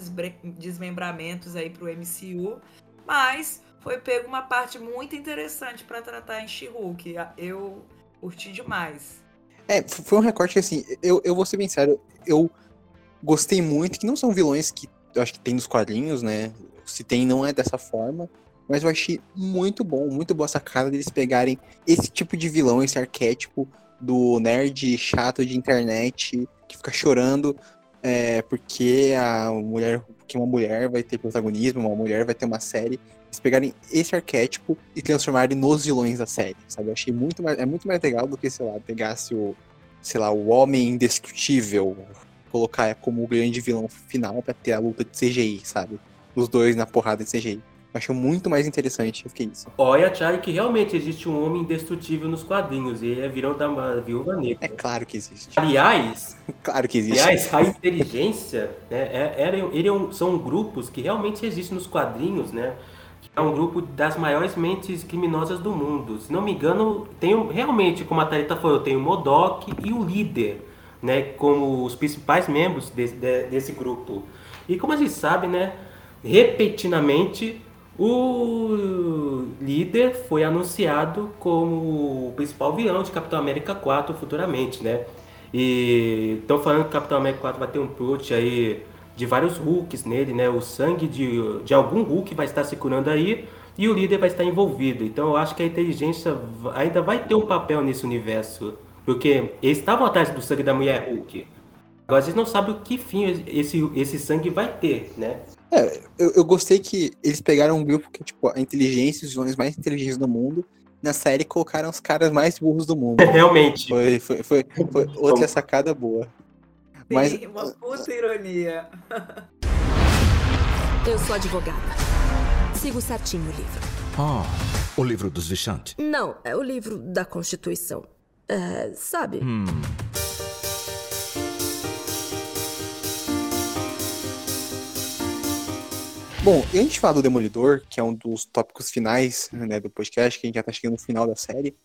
desmembramentos aí pro MCU, mas foi pego uma parte muito interessante para tratar em She-Hulk. Eu curti demais. É, foi um recorte que, assim, eu, eu vou ser bem sério, eu gostei muito, que não são vilões que eu acho que tem nos quadrinhos, né? Se tem, não é dessa forma. Mas eu achei muito bom, muito boa essa cara deles pegarem esse tipo de vilão, esse arquétipo do nerd chato de internet que fica chorando é, porque a mulher, porque uma mulher vai ter protagonismo, uma mulher vai ter uma série. Eles pegarem esse arquétipo e transformarem nos vilões da série, sabe? Eu achei muito mais, é muito mais legal do que, sei lá, pegasse o, sei lá, o homem indestrutível, colocar como o grande vilão final pra ter a luta de CGI, sabe? Os dois na porrada de CGI. Eu achei muito mais interessante do que isso. Olha, Charlie, que realmente existe um homem indestrutível nos quadrinhos, e é virão da viúva É negra. claro que existe. Aliás, Claro que existe. aliás, a inteligência, né, é, era, ele é um- são grupos que realmente existem nos quadrinhos, né? Que é um grupo das maiores mentes criminosas do mundo. Se não me engano, tem um- realmente, como a Thalita falou, tem o Modok e o líder, né? Como os principais membros desse, de- desse grupo. E como a gente sabe, né? Repentinamente, o líder foi anunciado como o principal vilão de Capitão América 4 futuramente, né? E estão falando que Capitão América 4 vai ter um plot aí de vários Hulks nele, né? O sangue de, de algum Hulk vai estar se curando aí e o líder vai estar envolvido. Então eu acho que a inteligência ainda vai ter um papel nesse universo. Porque eles estavam atrás do sangue da mulher Hulk. Agora eles não sabem o que fim esse, esse sangue vai ter, né? Eu, eu gostei que eles pegaram um grupo que, tipo, a inteligência, os vilões mais inteligentes do mundo, na série colocaram os caras mais burros do mundo. Realmente. Foi, foi, foi, foi outra sacada boa. Mas Sim, uma puta ironia. Eu sou advogada. Sigo certinho o livro. Ah, o livro dos Vichantes. Não, é o livro da Constituição. É, sabe? Bom, e antes de falar do Demolidor, que é um dos tópicos finais né, do podcast, que a gente já tá chegando no final da série,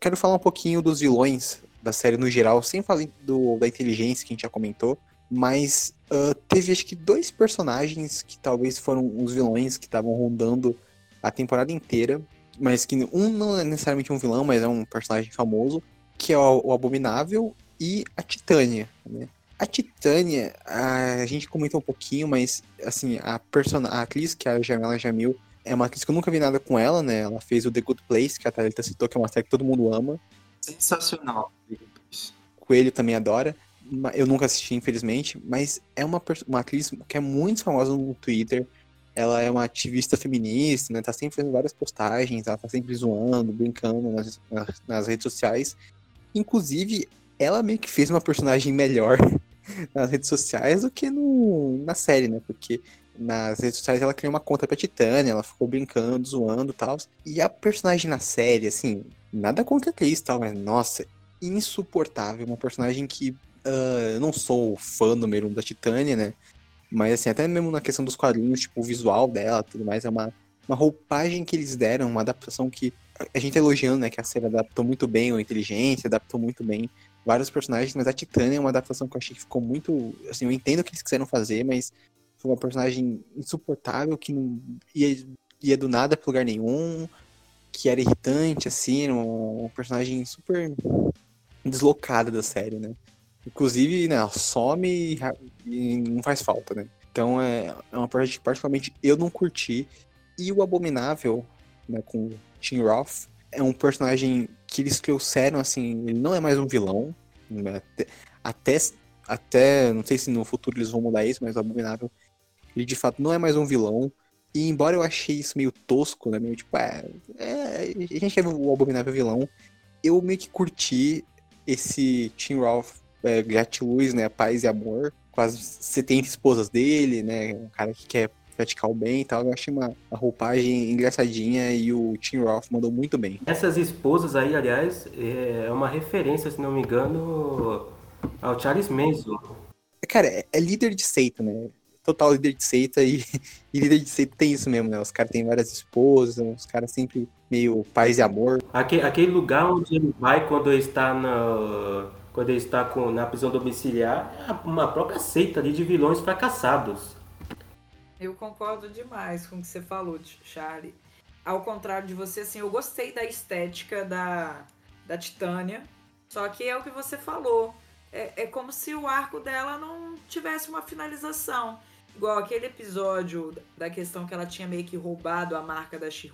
quero falar um pouquinho dos vilões da série no geral, sem falar do, da inteligência que a gente já comentou, mas ah, teve acho que dois personagens que talvez foram os vilões que estavam rondando a temporada inteira, mas que um não é necessariamente um vilão, mas é um personagem famoso, que é o, o Abominável e a Titânia, né? A Titânia, a gente comentou um pouquinho, mas assim, a, persona a atriz, que é a Jamila Jamil, é uma atriz que eu nunca vi nada com ela, né? Ela fez o The Good Place, que a Thalita citou, que é uma série que todo mundo ama. Sensacional. Coelho também adora. Eu nunca assisti, infelizmente, mas é uma, uma atriz que é muito famosa no Twitter. Ela é uma ativista feminista, né? Tá sempre fazendo várias postagens, ela tá sempre zoando, brincando nas, nas, nas redes sociais. Inclusive, ela meio que fez uma personagem melhor nas redes sociais do que no, na série, né? Porque nas redes sociais ela criou uma conta pra Titânia, ela ficou brincando, zoando e tal. E a personagem na série, assim, nada contra a Cris tal, mas nossa, insuportável. Uma personagem que uh, eu não sou fã número um da Titânia, né? Mas assim, até mesmo na questão dos quadrinhos, tipo, o visual dela tudo mais, é uma, uma roupagem que eles deram, uma adaptação que a gente tá elogiando, né? Que a série adaptou muito bem a inteligência, adaptou muito bem vários personagens, mas a Titânia é uma adaptação que eu achei que ficou muito. Assim, eu entendo o que eles quiseram fazer, mas foi uma personagem insuportável que não ia, ia do nada pra lugar nenhum, que era irritante, assim, uma, uma personagem super deslocada da série, né? Inclusive, né, ela some e, e não faz falta, né? Então é, é uma personagem que particularmente eu não curti. E o Abominável, né, com Tim Roth, é um personagem que eles trouxeram, assim, ele não é mais um vilão. Né? Até, até, não sei se no futuro eles vão mudar isso, mas o Abominável, ele de fato não é mais um vilão. E embora eu achei isso meio tosco, né, meio tipo, é, é a gente quer o Abominável vilão, eu meio que curti esse Tim Roth é, gratiluz, né, paz e amor, quase 70 esposas dele, né, um cara que quer praticar o bem e tal. Eu achei uma, uma roupagem engraçadinha e o Tim Roth mandou muito bem. Essas esposas aí, aliás, é uma referência, se não me engano, ao Charles Manson. Cara, é, é líder de seita, né? Total líder de seita e, e líder de seita tem isso mesmo, né? Os caras têm várias esposas, os caras sempre meio paz e amor. Aquele, aquele lugar onde ele vai quando ele está na, quando ele está com, na prisão domiciliar é uma própria seita ali de vilões fracassados. Eu concordo demais com o que você falou, Charlie. Ao contrário de você, assim, eu gostei da estética da, da Titânia. Só que é o que você falou. É, é como se o arco dela não tivesse uma finalização. Igual aquele episódio da questão que ela tinha meio que roubado a marca da she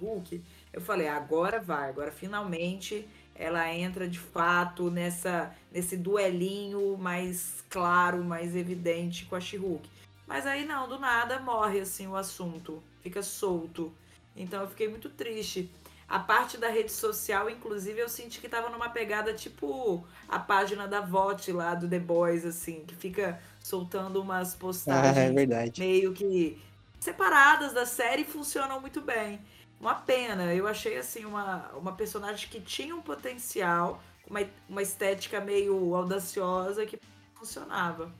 Eu falei, agora vai, agora finalmente ela entra de fato nessa nesse duelinho mais claro, mais evidente com a she mas aí não, do nada morre assim o assunto, fica solto. Então eu fiquei muito triste. A parte da rede social, inclusive, eu senti que tava numa pegada tipo a página da VOT lá do The Boys, assim, que fica soltando umas postagens ah, é meio que separadas da série e funcionam muito bem. Uma pena, eu achei assim uma, uma personagem que tinha um potencial, uma, uma estética meio audaciosa que funcionava.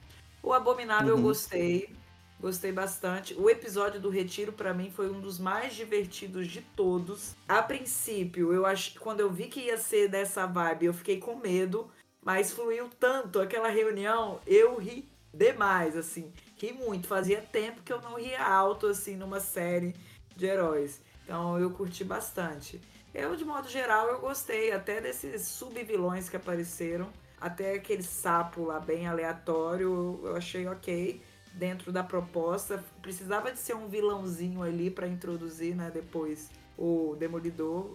O Abominável uhum. eu gostei. Gostei bastante. O episódio do Retiro, para mim, foi um dos mais divertidos de todos. A princípio, eu acho quando eu vi que ia ser dessa vibe, eu fiquei com medo. Mas fluiu tanto aquela reunião, eu ri demais, assim. Ri muito. Fazia tempo que eu não ria alto, assim, numa série de heróis. Então eu curti bastante. Eu, de modo geral, eu gostei até desses sub-vilões que apareceram. Até aquele sapo lá bem aleatório, eu achei ok dentro da proposta. Precisava de ser um vilãozinho ali para introduzir, né, depois o Demolidor.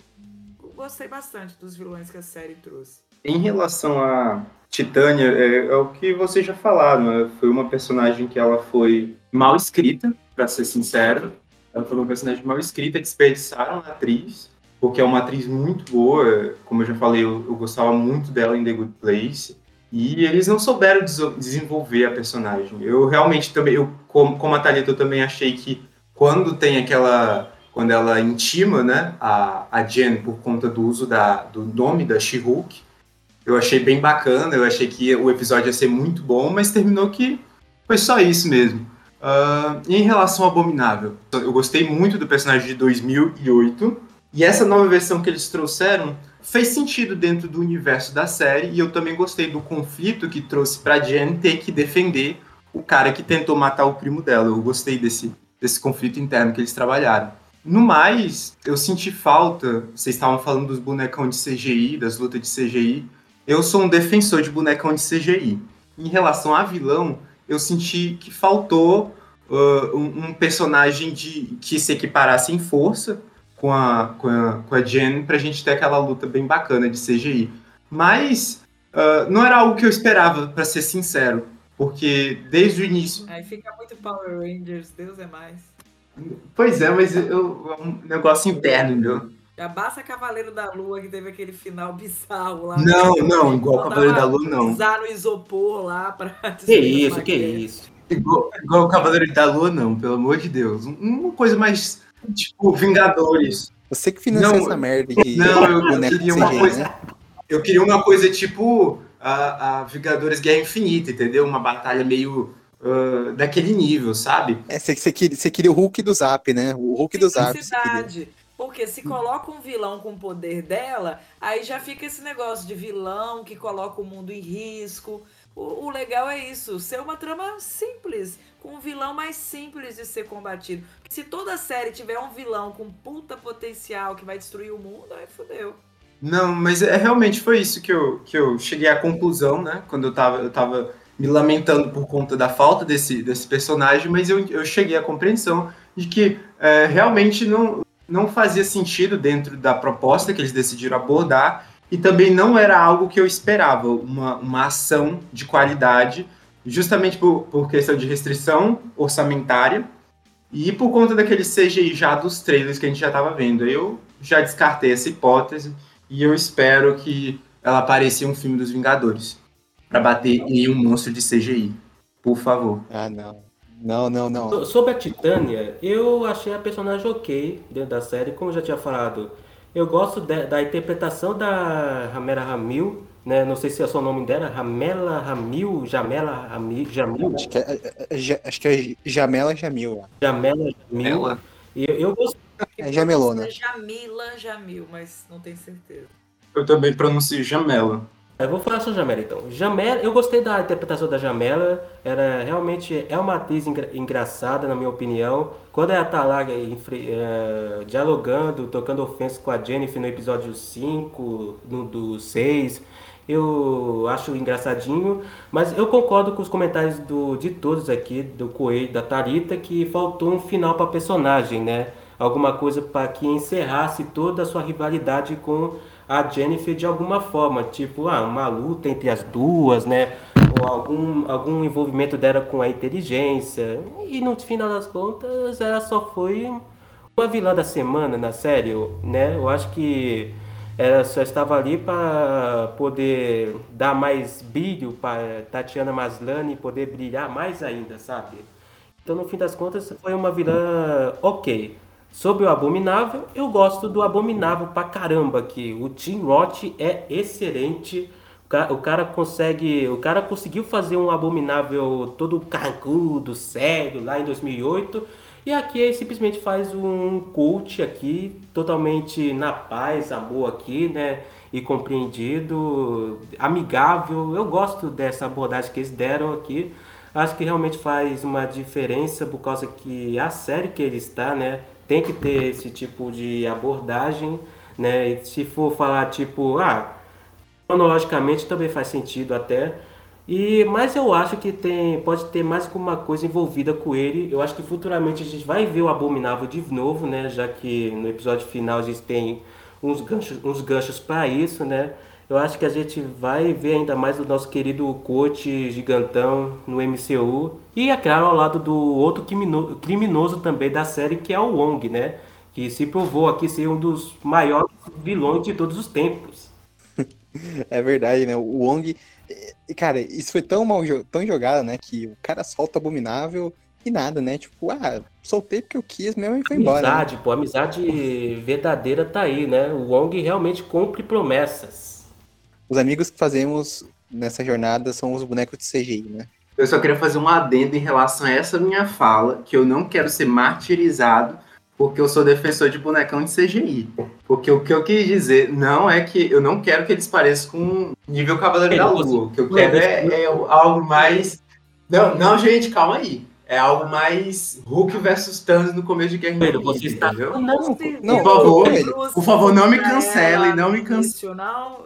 Gostei bastante dos vilões que a série trouxe. Em relação a Titânia, é, é o que vocês já falaram, né? foi uma personagem que ela foi mal escrita, para ser sincero. Ela foi uma personagem mal escrita, desperdiçaram a atriz, porque é uma atriz muito boa. Como eu já falei, eu, eu gostava muito dela em The Good Place. E eles não souberam desenvolver a personagem. Eu realmente também, eu, como, como a Thalita, eu também achei que quando tem aquela. Quando ela intima né, a, a Jen por conta do uso da, do nome da She-Hulk, eu achei bem bacana, eu achei que o episódio ia ser muito bom, mas terminou que foi só isso mesmo. Uh, em relação ao Abominável, eu gostei muito do personagem de 2008, e essa nova versão que eles trouxeram fez sentido dentro do universo da série e eu também gostei do conflito que trouxe para Jen ter que defender o cara que tentou matar o primo dela. Eu gostei desse, desse conflito interno que eles trabalharam. No mais, eu senti falta. Vocês estavam falando dos bonecão de CGI, das lutas de CGI. Eu sou um defensor de bonecão de CGI. Em relação a vilão, eu senti que faltou uh, um, um personagem de que se equiparasse em força com a, com a, com a Jen pra gente ter aquela luta bem bacana de CGI. Mas uh, não era algo que eu esperava, para ser sincero. Porque desde o início. Aí fica muito Power Rangers, Deus é mais. Pois é, mas eu, é um negócio interno, meu. Já basta Cavaleiro da Lua, que teve aquele final bizarro lá. Não, não, igual Cavaleiro da Lua, não. Pisar no isopor lá pra. Que isso, que isso. Igual, igual o Cavaleiro da Lua, não, pelo amor de Deus. Um- Uma coisa mais, tipo, Vingadores. Você que financia Não, essa merda Não, eu, eu queria uma coisa. né? Eu queria uma coisa tipo a, a Vingadores Guerra Infinita, entendeu? Uma batalha meio ah, daquele nível, sabe? É, você, você queria, você queria o Hulk do Zap, né? O Hulk do Zap. Porque se coloca um vilão com o poder dela, aí já fica esse negócio de vilão que coloca o mundo em risco. O, o legal é isso, ser uma trama simples, com um vilão mais simples de ser combatido. Se toda série tiver um vilão com puta potencial que vai destruir o mundo, aí fodeu. Não, mas é, realmente foi isso que eu, que eu cheguei à conclusão, né? Quando eu tava, eu tava me lamentando por conta da falta desse, desse personagem, mas eu, eu cheguei à compreensão de que é, realmente não, não fazia sentido dentro da proposta que eles decidiram abordar e também não era algo que eu esperava, uma, uma ação de qualidade, justamente por, por questão de restrição orçamentária e por conta daquele CGI já dos trailers que a gente já estava vendo. Eu já descartei essa hipótese e eu espero que ela apareça em um filme dos Vingadores para bater em um monstro de CGI. Por favor. Ah, não. Não, não, não. So- Sobre a Titânia, eu achei a personagem ok dentro da série, como eu já tinha falado. Eu gosto de- da interpretação da Ramela Ramil, né? Não sei se é só o nome dela, Ramela Ramil, Jamela Ramil, Jamil, Acho que é, é- é- acho que é Jamela Jamil. ó. Jamela Jamil. E eu, eu gostei. É Jamelona. É Jamila Jamil, mas não tenho certeza. Eu também pronuncio Jamela. Eu vou falar sobre Jamela então. Jamela, eu gostei da interpretação da Jamela. Ela realmente é uma atriz engra- engraçada, na minha opinião. Quando ela tá lá enfre- eh, dialogando, tocando ofensa com a Jennifer no episódio 5, no do 6, eu acho engraçadinho. Mas eu concordo com os comentários do, de todos aqui, do Coelho, da Tarita, que faltou um final para personagem, né? Alguma coisa para que encerrasse toda a sua rivalidade com a Jennifer de alguma forma, tipo, ah, uma luta entre as duas, né? Ou algum, algum envolvimento dela com a inteligência. E no final das contas, ela só foi uma vilã da semana na série, né? Eu acho que ela só estava ali para poder dar mais brilho para Tatiana Maslany poder brilhar mais ainda, sabe? Então, no fim das contas, foi uma vilã ok. Sobre o Abominável, eu gosto do Abominável pra caramba aqui. O Tim Roth é excelente. O cara consegue, o cara conseguiu fazer um Abominável todo carrancudo, sério, lá em 2008. E aqui ele simplesmente faz um coach aqui, totalmente na paz, amor aqui, né? E compreendido, amigável. Eu gosto dessa abordagem que eles deram aqui. Acho que realmente faz uma diferença por causa que a série que ele está, né, tem que ter esse tipo de abordagem, né? E se for falar tipo, ah, cronologicamente também faz sentido até. E mas eu acho que tem pode ter mais alguma coisa envolvida com ele. Eu acho que futuramente a gente vai ver o Abominável de novo, né? Já que no episódio final a gente tem uns ganchos, uns ganchos para isso, né? Eu acho que a gente vai ver ainda mais o nosso querido coach gigantão no MCU. E é claro, ao lado do outro crimino- criminoso também da série, que é o Wong, né? Que se provou aqui ser um dos maiores vilões de todos os tempos. É verdade, né? O Wong. Cara, isso foi tão mal tão jogado, né? Que o cara solta abominável e nada, né? Tipo, ah, soltei porque eu quis mesmo e foi embora. né? Amizade, pô, amizade verdadeira tá aí, né? O Wong realmente cumpre promessas. Os amigos que fazemos nessa jornada são os bonecos de CGI, né? Eu só queria fazer um adendo em relação a essa minha fala, que eu não quero ser martirizado porque eu sou defensor de bonecão de CGI. Porque o que eu quis dizer não é que eu não quero que eles pareçam com nível Cavaleiro da Lua. O que eu quero é, é algo mais. Não, não, gente, calma aí. É algo mais Hulk versus Thanos no começo de Guerra Infinita, você está entendeu? não, Não, Por favor, Coelho, por favor, não me Pra cancele, não me cancele.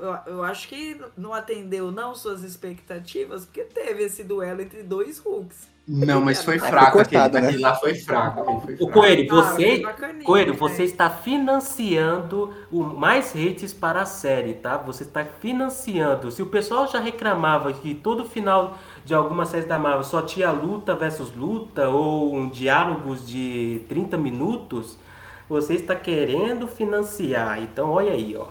eu, eu acho que não atendeu não suas expectativas, porque teve esse duelo entre dois Hulks. Não, mas foi Ah, foi fraco. cortado, aquele, né? aquele lá foi fraco. aquele foi O fraco. Coelho, Ah, você, bacaninha, Coelho, né? você está financiando o mais hits para a série, tá? Você está financiando. Se o pessoal já reclamava que todo final de alguma série da Marvel só tinha luta versus luta ou um diálogos de 30 minutos, Você está querendo financiar, então olha aí, ó.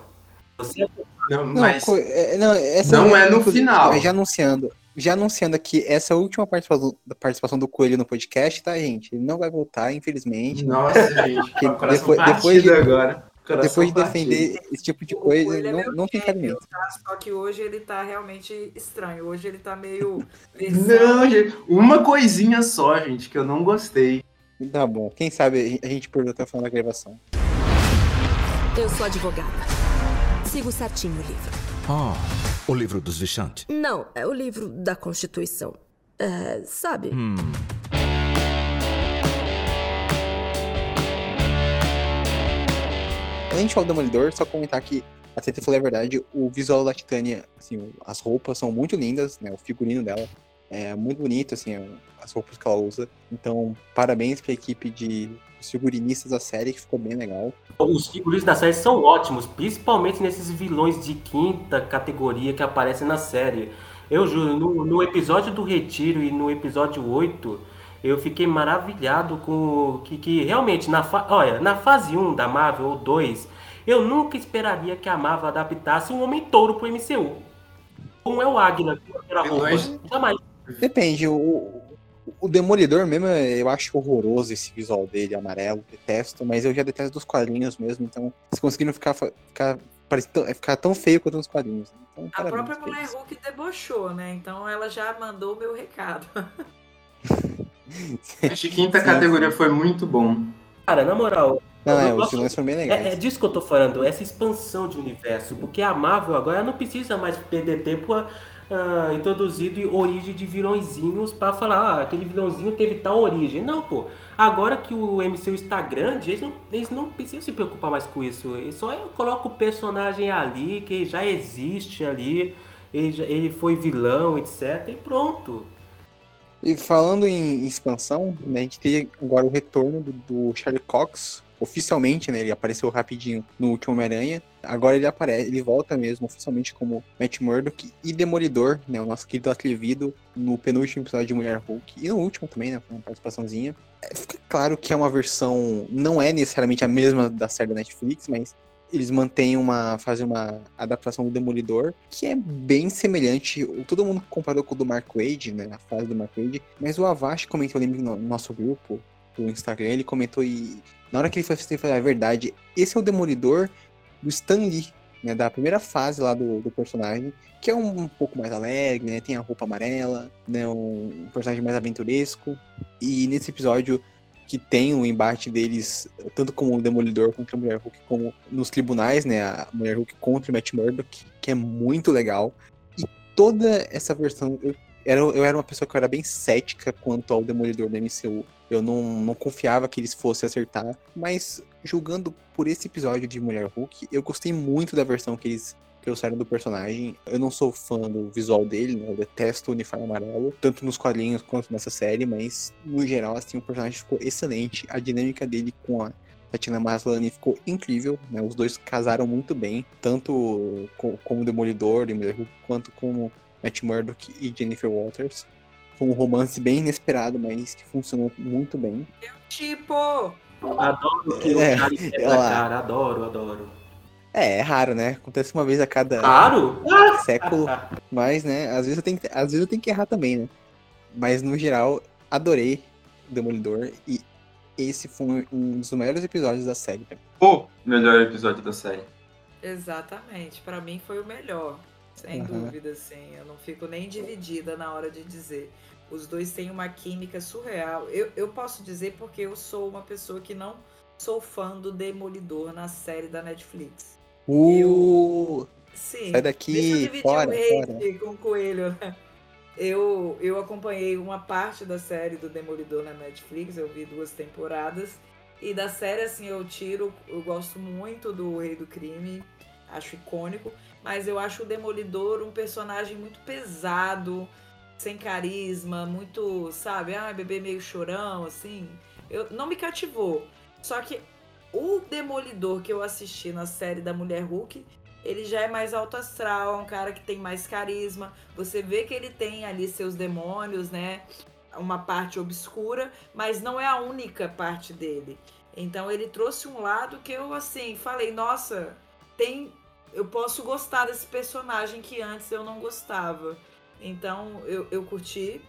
Você Não, Não, mas co- é, não, essa não é no inclusive, final. Já anunciando. Já anunciando aqui essa última participação, da participação do Coelho no podcast, tá, gente? Ele não vai voltar, infelizmente. Nossa, gente, depois- depois de- agora. Coração Depois de partido. defender esse tipo de coisa, Coelho é não, não tem cabimento. tá? Só que hoje ele tá realmente estranho. Hoje ele tá meio. Não, gente, uma coisinha só, gente, que eu não gostei. Tá bom. Quem sabe a gente perdeu até o final da gravação. Eu sou advogada. Sigo certinho o livro. Ah, o livro dos Vichantes. Não, é o livro da Constituição. É, sabe? Hum. Antes de falar do Demolidor, só comentar que a Teta falou a verdade, o visual da Titânia, assim, as roupas são muito lindas, né? O figurino dela é muito bonito, assim, as roupas que ela usa. Então, parabéns pra equipe de figurinistas da série, que ficou bem legal. Os figurinos da série são ótimos, principalmente nesses vilões de quinta categoria que aparecem na série. Eu juro, no, no episódio do Retiro e no episódio 8, eu fiquei maravilhado com que, que realmente, na, fa- olha, na fase 1 da Marvel, ou 2, eu nunca esperaria que a Marvel adaptasse um Homem-Touro pro MCU. Como é o Águila, que era roupa. Vilões- Jamais. Depende, o, o Demolidor mesmo, eu acho horroroso esse visual dele, amarelo, detesto, mas eu já detesto dos quadrinhos mesmo, então eles conseguiram ficar, ficar, é, ficar tão feio quanto nos quadrinhos. né? Então, A própria mulher. Hulk debochou, né? Então ela já mandou o meu recado. Acho que quinta categoria foi muito bom. Cara, na moral, Não, é, Eu os gosto- vilões foram bem legais. É, é disso que eu tô falando, essa expansão de universo, porque a Marvel agora não precisa mais perder tempo a, a introduzir origem de vilõezinhos pra falar, ah, aquele vilãozinho teve tal origem. Não, pô. Agora que o MCU está grande, eles não, eles não precisam se preocupar mais com isso. Eles só colocam o personagem ali, que já existe ali, ele, ele foi vilão, etc. E pronto. E falando em expansão, né, a gente teve agora o retorno do, do Charlie Cox, oficialmente, né? Ele apareceu rapidinho no último Homem-Aranha. Agora ele aparece, ele volta mesmo oficialmente como Matt Murdock e Demolidor, né? O nosso querido atrevido no penúltimo episódio de Mulher Hulk. E no último também, né? Uma participaçãozinha. É, Fica claro que é uma versão, não é necessariamente a mesma da série da Netflix, mas eles mantêm uma. fazem uma adaptação do Demolidor que é bem semelhante. Todo mundo comparou com o do Mark Wade, né? A fase do Mark Wade. Mas o Avast comentou ali no nosso grupo, do Instagram, ele comentou e. Na hora que ele foi assistir, ele falou, é verdade, esse é o Demolidor do Stan Lee, né? Da primeira fase lá do, do personagem, que é um, um pouco mais alegre, né? Tem a roupa amarela, né? Um, um personagem mais aventuresco. E nesse episódio que tem o embate deles, tanto como o Demolidor contra a Mulher Hulk, como nos tribunais, né? A Mulher Hulk contra o Matt Murdock, que é muito legal. E toda essa versão. Eu era, eu era uma pessoa que eu era bem cética quanto ao Demolidor da MCU. Eu não, não confiava que eles fossem acertar. Mas, julgando por esse episódio de Mulher Hulk, eu gostei muito da versão que eles trouxeram do personagem. Eu não sou fã do visual dele, né? Eu detesto o uniforme amarelo, tanto nos quadrinhos quanto nessa série, mas no geral, assim, o personagem ficou excelente. A dinâmica dele com a Tatiana Maslany ficou incrível, né? Os dois casaram muito bem, tanto co- como Demolidor e Mulher quanto como Matt Murdock e Jennifer Walters. Foi um romance bem inesperado, mas que funcionou muito bem. Tipo, Adoro que É, o ela- cara. Adoro, adoro. É, é raro, né? Acontece uma vez a cada Claro! século, mas, né, às vezes eu tenho que, às vezes eu tenho que errar também, né? Mas no geral, adorei o Demolidor e esse foi um dos melhores episódios da série. O melhor episódio da série. exatamente. Pra mim foi o melhor. Sem Aham. dúvida, assim. Eu não fico nem dividida na hora de dizer. Os dois têm uma química surreal. Eu, eu posso dizer porque eu sou uma pessoa que não sou fã do Demolidor na série da Netflix. Uh, Sim. sai Deixa eu daqui, dividir fora, o fora. com o Coelho, né? Eu, eu acompanhei uma parte da série do Demolidor na Netflix, eu vi duas temporadas. E da série, assim, eu tiro, eu gosto muito do Rei do Crime, acho icônico, mas eu acho o Demolidor um personagem muito pesado, sem carisma, muito, sabe, ah, bebê meio chorão, assim. Eu, não me cativou. Só que o Demolidor que eu assisti na série da Mulher Hulk, ele já é mais alto astral, é um cara que tem mais carisma. Você vê que ele tem ali seus demônios, né? Uma parte obscura, mas não é a única parte dele. Então ele trouxe um lado que eu assim falei, nossa, tem eu posso gostar desse personagem que antes eu não gostava. Então eu, eu curti,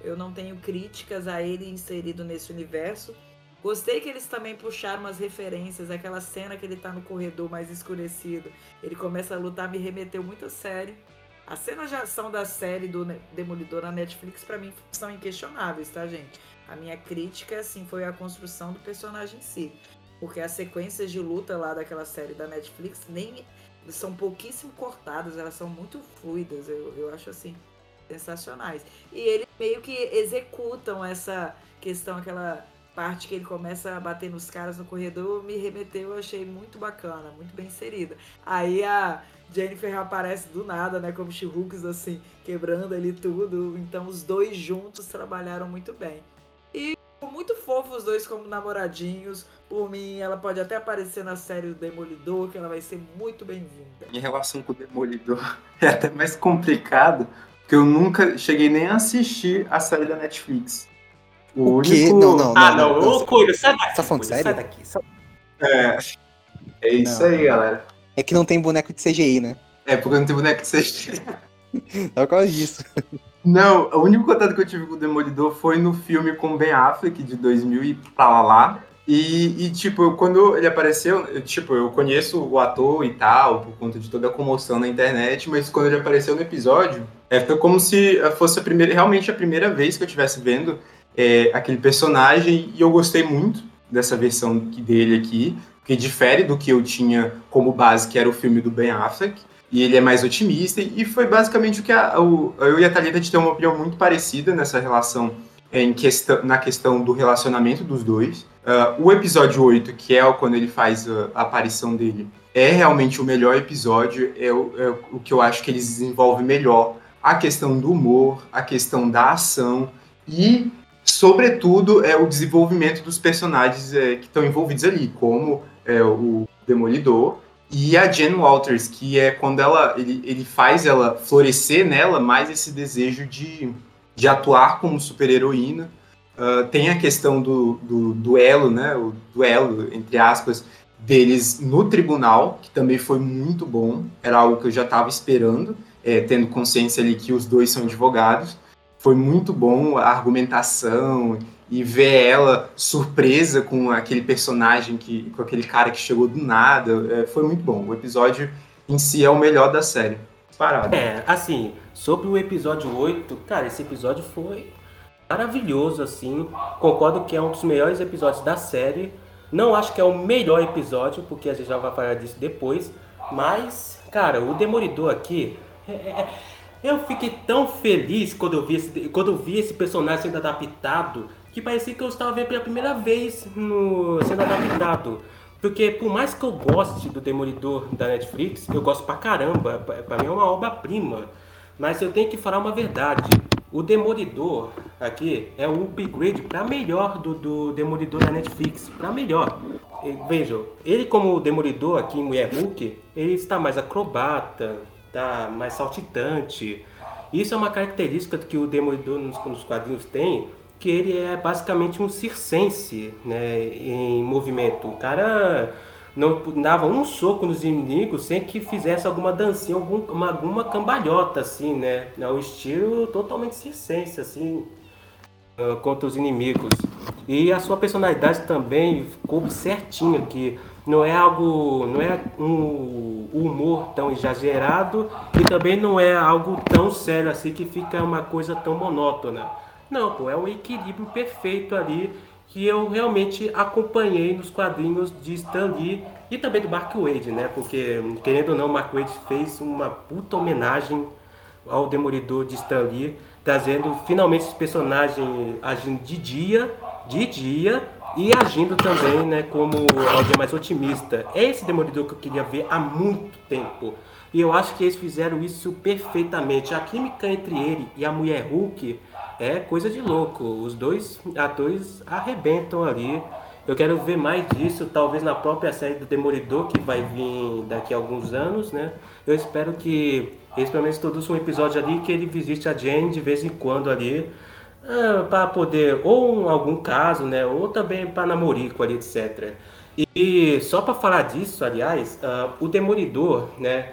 eu não tenho críticas a ele inserido nesse universo. Gostei que eles também puxaram umas referências, aquela cena que ele tá no corredor mais escurecido, ele começa a lutar, me remeteu muito a série. As cenas de ação da série do Demolidor na Netflix, para mim, são inquestionáveis, tá, gente? A minha crítica, assim, foi a construção do personagem em si. Porque as sequências de luta lá daquela série da Netflix nem são pouquíssimo cortadas, elas são muito fluidas, eu, eu acho assim, sensacionais. E eles meio que executam essa questão, aquela parte que ele começa a bater nos caras no corredor, me remeteu, eu achei muito bacana, muito bem inserida. Aí a Jennifer aparece do nada, né, como she assim, quebrando ali tudo. Então os dois juntos trabalharam muito bem. E muito fofo os dois como namoradinhos. Por mim, ela pode até aparecer na série do Demolidor, que ela vai ser muito bem-vinda. Em relação com o Demolidor, é até mais complicado, porque eu nunca cheguei nem a assistir a série da Netflix. O, o quê? Único... Não, não, Ah, não, não, ô, Coelho, sai daqui. Tá falando sério? Sai daqui. Sai... É, é isso não. aí, galera. É que não tem boneco de CGI, né? É, porque não tem boneco de CGI. É por causa disso. Não, o único contato que eu tive com o Demolidor foi no filme com Ben Affleck, de 2000 e pra lá lá. E, e, tipo, quando ele apareceu, eu, tipo, eu conheço o ator e tal, por conta de toda a comoção na internet, mas quando ele apareceu no episódio, é, foi como se fosse a primeira, realmente a primeira vez que eu estivesse vendo é, aquele personagem, e eu gostei muito dessa versão dele aqui, que difere do que eu tinha como base, que era o filme do Ben Affleck e ele é mais otimista, e foi basicamente o que a, eu e a Thalita de ter uma opinião muito parecida nessa relação, em questão, na questão do relacionamento dos dois. Uh, o episódio 8, que é quando ele faz a, a, aparição dele, é realmente o melhor episódio, é o, é o que eu acho que eles desenvolvem melhor. A questão do humor, a questão da ação e, sobretudo, é o desenvolvimento dos personagens é, que estão envolvidos ali, como é, o Demolidor, e a Jen Walters, que é quando ela ele, ele faz ela florescer nela mais esse desejo de, de atuar como super-heroína. Uh, tem a questão do, do duelo, né? O duelo, entre aspas, deles no tribunal, que também foi muito bom. Era algo que eu já estava esperando, é, tendo consciência ali que os dois são advogados. Foi muito bom a argumentação e ver ela surpresa com aquele personagem, que, com aquele cara que chegou do nada, é, foi muito bom. O episódio em si é o melhor da série. Parado. É, assim, sobre o episódio 8, cara, esse episódio foi maravilhoso, assim. Concordo que é um dos melhores episódios da série. Não acho que é o melhor episódio, porque a gente já vai falar disso depois. Mas, cara, o Demolidor aqui. É, é, eu fiquei tão feliz quando eu vi esse, quando eu vi esse personagem sendo adaptado que parecia que eu estava vendo pela primeira vez no, sendo adaptado. Porque por mais que eu goste do Demolidor da Netflix, eu gosto pra caramba, pra mim é uma obra-prima. Mas eu tenho que falar uma verdade. O Demolidor aqui é um upgrade para melhor do, do Demolidor da Netflix, para melhor. Vejam, ele como Demolidor aqui em Mulher Hulk, ele está mais acrobata, está mais saltitante. Isso é uma característica que o Demolidor nos, nos quadrinhos tem, que ele é basicamente um circense né, em movimento. O cara não dava um soco nos inimigos sem que fizesse alguma dancinha, alguma, alguma cambalhota, assim, né? É um estilo totalmente circense, assim, uh, contra os inimigos. E a sua personalidade também ficou certinho, que não é algo, não é um humor tão exagerado e também não é algo tão sério assim que fica uma coisa tão monótona. Não, pô, é um equilíbrio perfeito ali que eu realmente acompanhei nos quadrinhos de Stan Lee e também do Mark Wade, né? Porque, querendo ou não, o Mark Wade fez uma puta homenagem ao Demolidor de Stan Lee, trazendo finalmente esse personagem agindo de dia, de dia, e agindo também, né, como alguém mais otimista. É esse Demolidor que eu queria ver há muito tempo. E eu acho que eles fizeram isso perfeitamente. A química entre ele e a mulher Hulk é coisa de louco. Os dois atores arrebentam ali. Eu quero ver mais disso, talvez na própria série do Demolidor, que vai vir daqui a alguns anos, né? Eu espero que eles pelo menos introduzam um episódio ali que ele visite a Jane de vez em quando ali. Ah, para poder, ou algum caso, né? Ou também para namorico ali, etc. E, só para falar disso, aliás, uh, o Demolidor, né?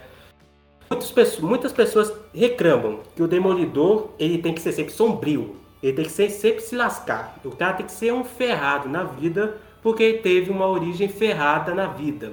Muitas pessoas, muitas pessoas reclamam que o Demolidor ele tem que ser sempre sombrio, ele tem que ser, sempre se lascar. O cara tem que ser um ferrado na vida porque ele teve uma origem ferrada na vida.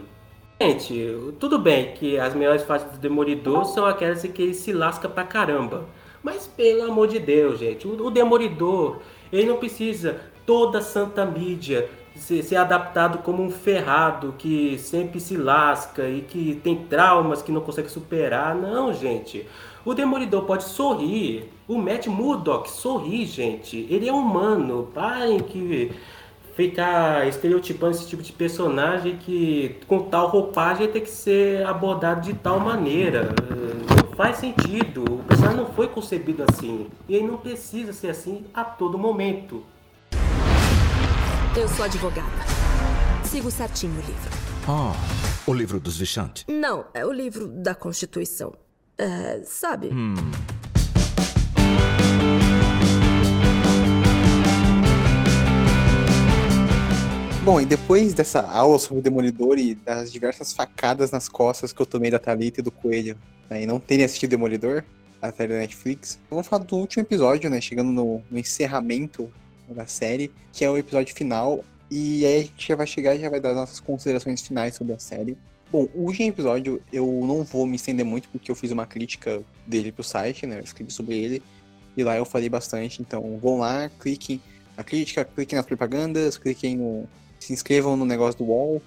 Gente, tudo bem que as melhores fases do Demolidor são aquelas em que ele se lasca pra caramba. Mas pelo amor de Deus, gente, o, o Demolidor, ele não precisa toda santa mídia ser, ser, adaptado como um ferrado que sempre se lasca e que tem traumas que não consegue superar. Não, gente. O Demolidor pode sorrir. O Matt Murdock sorri, gente. Ele é humano. Parem que ficar estereotipando esse tipo de personagem que com tal roupagem tem que ser abordado de tal maneira. Não faz sentido. O personagem não foi concebido assim. E ele não precisa ser assim a todo momento. Eu sou advogada. Sigo certinho o livro. Ah, o livro dos Vichantes? Não, é o livro da Constituição. É, sabe? Hum. Bom, e depois dessa aula sobre o Demolidor e das diversas facadas nas costas que eu tomei da Thalita e do Coelho, né, e não terem assistido Demolidor, a série da Netflix, vamos falar do último episódio, né? Chegando no, no encerramento da série, que é o episódio final. E aí a gente já vai chegar e já vai dar nossas considerações finais sobre a série. Bom, o último episódio eu não vou me estender muito, porque eu fiz uma crítica dele pro site, né? Eu escrevi sobre ele. E lá eu falei bastante, então vão lá, cliquem na crítica, cliquem nas propagandas, cliquem no, se inscrevam no negócio do UOL,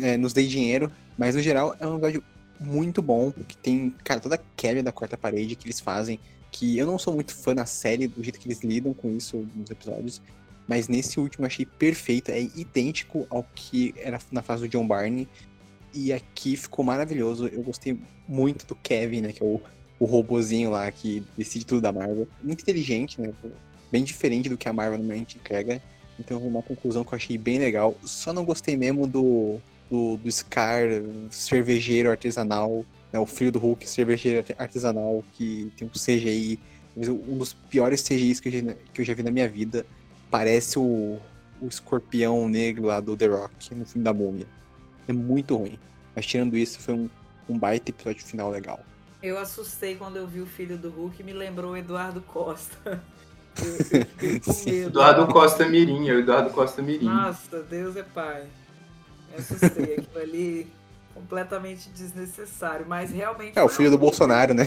é, nos dê dinheiro. Mas no geral é um episódio muito bom, que tem, cara, toda a quebra da quarta parede que eles fazem. Que eu não sou muito fã na série, do jeito que eles lidam com isso nos episódios. Mas nesse último eu achei perfeito, é idêntico ao que era na fase do John Barney. E aqui ficou maravilhoso. Eu gostei muito do Kevin, né? Que é o, o robozinho lá que decide tudo da Marvel. Muito inteligente, né? Bem diferente do que a Marvel normalmente entrega. Então uma conclusão que eu achei bem legal. Só não gostei mesmo do, do, do Scar, cervejeiro artesanal, né, o filho do Hulk, cervejeiro artesanal, que tem um CGI, um dos piores CGIs que eu já, que eu já vi na minha vida. Parece o, o escorpião negro lá do The Rock, no filme da múmia. É muito ruim. Mas tirando isso, foi um, um baita episódio final legal. Eu assustei quando eu vi o filho do Hulk e me lembrou o Eduardo Costa. Eduardo Costa Mirim, é o Eduardo Costa Mirim. Nossa, Deus é pai. Me assustei aquilo ali, completamente desnecessário, mas realmente. É o filho do Bolsonaro, né?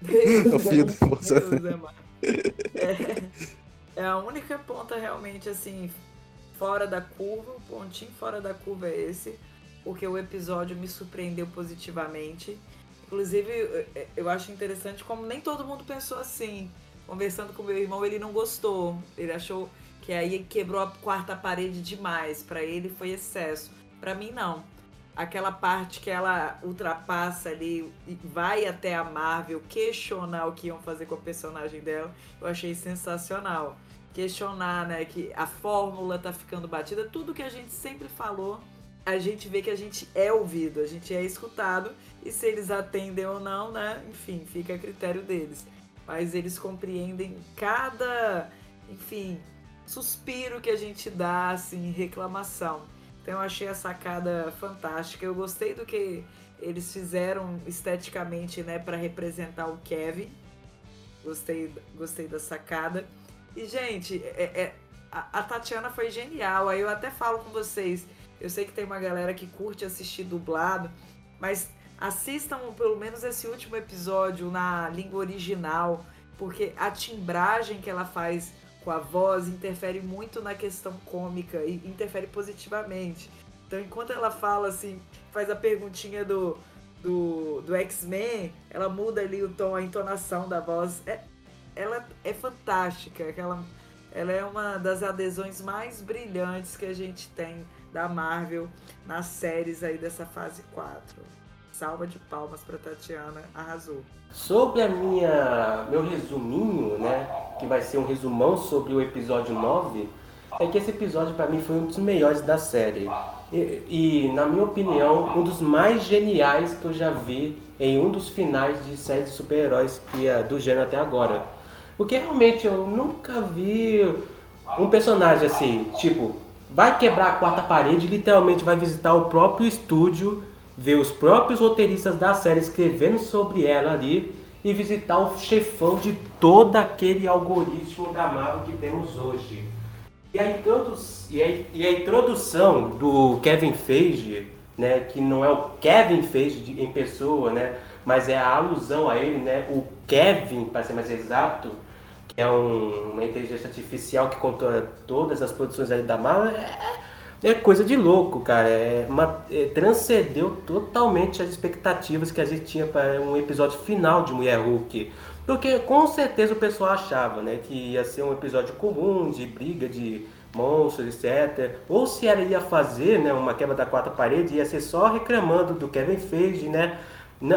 Deus, é o filho do Bolsonaro. Deus é, é, a única ponta realmente assim, fora da curva, o pontinho fora da curva é esse, porque o episódio me surpreendeu positivamente. Inclusive, eu acho interessante como nem todo mundo pensou assim conversando com meu irmão, ele não gostou. Ele achou que aí quebrou a quarta parede demais. Para ele foi excesso. Para mim, não. Aquela parte que ela ultrapassa ali e vai até a Marvel questionar o que iam fazer com a personagem dela, eu achei sensacional. Questionar, né, que a fórmula tá ficando batida, tudo que a gente sempre falou, a gente vê que a gente é ouvido, a gente é escutado, e se eles atendem ou não, né, enfim, fica a critério deles mas eles compreendem cada, enfim, suspiro que a gente dá, assim, reclamação. Então eu achei a sacada fantástica. Eu gostei do que eles fizeram esteticamente, né, para representar o Kevin. Gostei, gostei da sacada. E gente, é, é, a, a Tatiana foi genial. Aí eu até falo com vocês. Eu sei que tem uma galera que curte assistir dublado, mas assistam pelo menos esse último episódio na língua original, porque a timbragem que ela faz com a voz interfere muito na questão cômica e interfere positivamente. Então, enquanto ela fala assim, faz a perguntinha do, do, do X-Men, ela muda ali o tom, a entonação da voz. É, ela é fantástica. Ela, ela é uma das adesões mais brilhantes que a gente tem da Marvel nas séries aí dessa fase 4 salva de palmas para Tatiana, arrasou. Sobre a minha meu resuminho, né, que vai ser um resumão sobre o episódio 9, é que esse episódio para mim foi um dos melhores da série. E, e, na minha opinião, um dos mais geniais que eu já vi em um dos finais de série de super-heróis é do gênero até agora. Porque realmente eu nunca vi um personagem assim, tipo, vai quebrar a quarta parede literalmente vai visitar o próprio estúdio, ver os próprios roteiristas da série escrevendo sobre ela ali e visitar o chefão de todo aquele algoritmo da Marvel que temos hoje. E a, e a, e a introdução do Kevin Feige, né, que não é o Kevin Feige em pessoa, né, mas é a alusão a ele, né, o Kevin, para ser mais exato, que é um, uma inteligência artificial que controla todas as produções ali da Marvel, é, é coisa de louco, cara. É uma, é, transcendeu totalmente as expectativas que a gente tinha para um episódio final de Mulher Hulk. Porque com certeza o pessoal achava né, que ia ser um episódio comum, de briga de monstros, etc. Ou se ela ia fazer né, uma quebra da quarta parede, ia ser só reclamando do Kevin Feige, né?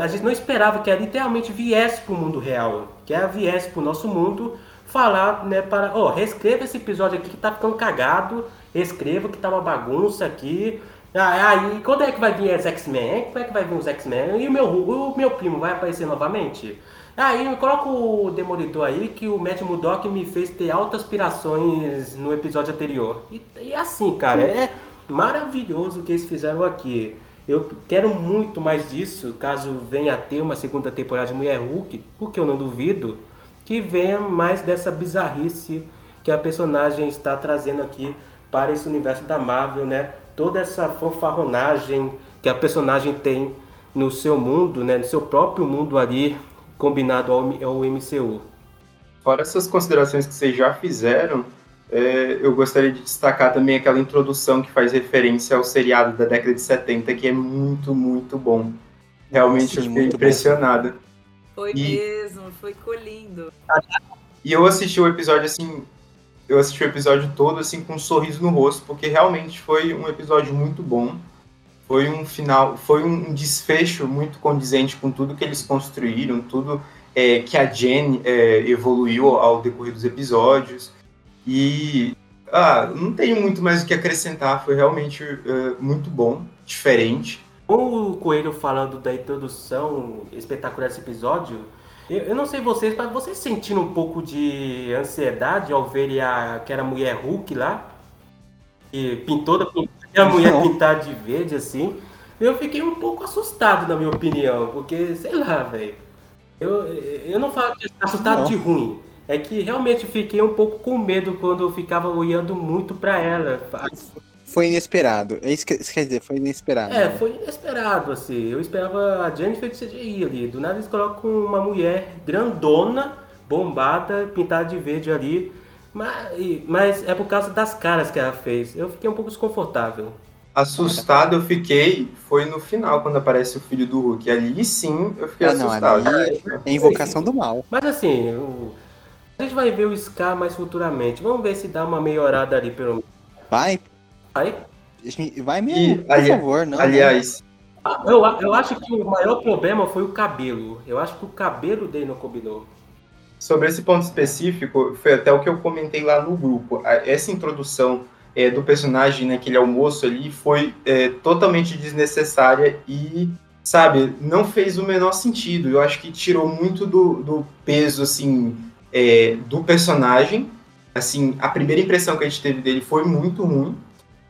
A gente não esperava que ela literalmente viesse para o mundo real, que ela viesse para o nosso mundo falar, né, para, ó, oh, reescreva esse episódio aqui que tá ficando cagado, reescreva que tá uma bagunça aqui. Ah, aí, quando é que vai vir os X-Men? Quando é que vai vir os X-Men? E o meu, o meu primo vai aparecer novamente? Aí, coloca o Demolidor aí, que o Matt Murdock me fez ter altas aspirações no episódio anterior. E, e assim, cara, é maravilhoso o que eles fizeram aqui. Eu quero muito mais disso, caso venha a ter uma segunda temporada de Mulher Hulk, porque eu não duvido que venha mais dessa bizarrice que a personagem está trazendo aqui para esse universo da Marvel, né? Toda essa fanfarronagem que a personagem tem no seu mundo, né? No seu próprio mundo ali, combinado ao, ao MCU. Fora essas considerações que vocês já fizeram, é, eu gostaria de destacar também aquela introdução que faz referência ao seriado da década de 70, que é muito, muito bom. Realmente Sim, eu fiquei impressionada. Foi e... mesmo, foi colindo. E eu assisti o episódio assim, eu assisti o episódio todo assim com um sorriso no rosto, porque realmente foi um episódio muito bom. Foi um final, foi um desfecho muito condizente com tudo que eles construíram, tudo é, que a Jen é, evoluiu ao decorrer dos episódios. E ah, não tenho muito mais o que acrescentar, foi realmente uh, muito bom, diferente. O Coelho falando da introdução espetacular desse episódio, eu, eu, não sei vocês, mas vocês sentindo um pouco de ansiedade ao verem a, aquela mulher Hulk lá? E pintou da a mulher pintada de verde assim. Eu fiquei um pouco assustado, na minha opinião, porque, sei lá, velho. Eu, eu não falo que assustado não. de ruim, é que realmente fiquei um pouco com medo quando eu ficava olhando muito para ela. Foi inesperado. É isso que isso quer dizer, foi inesperado. É, foi inesperado, assim. Eu esperava a Jennifer de CGI ali. Do nada eles colocam uma mulher grandona, bombada, pintada de verde ali. Mas, mas é por causa das caras que ela fez. Eu fiquei um pouco desconfortável. Assustado eu fiquei, foi no final, quando aparece o filho do Hulk. Ali sim eu fiquei ah, assustado. Não, ali é invocação do mal. Mas assim, o a gente vai ver o Scar mais futuramente. Vamos ver se dá uma melhorada ali pelo Vai. Vai? Vai mesmo, e, por ali, favor, não. Aliás. Eu, eu acho que o maior problema foi o cabelo. Eu acho que o cabelo dele não combinou. Sobre esse ponto específico, foi até o que eu comentei lá no grupo. Essa introdução é, do personagem naquele almoço ali foi é, totalmente desnecessária e, sabe, não fez o menor sentido. Eu acho que tirou muito do, do peso, assim, é, do personagem. Assim, a primeira impressão que a gente teve dele foi muito ruim.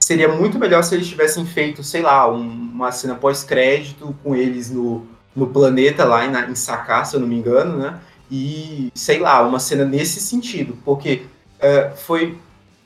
Seria muito melhor se eles tivessem feito, sei lá, um, uma cena pós-crédito com eles no, no planeta lá em, em Sakar, se eu não me engano, né? E, sei lá, uma cena nesse sentido, porque uh, foi.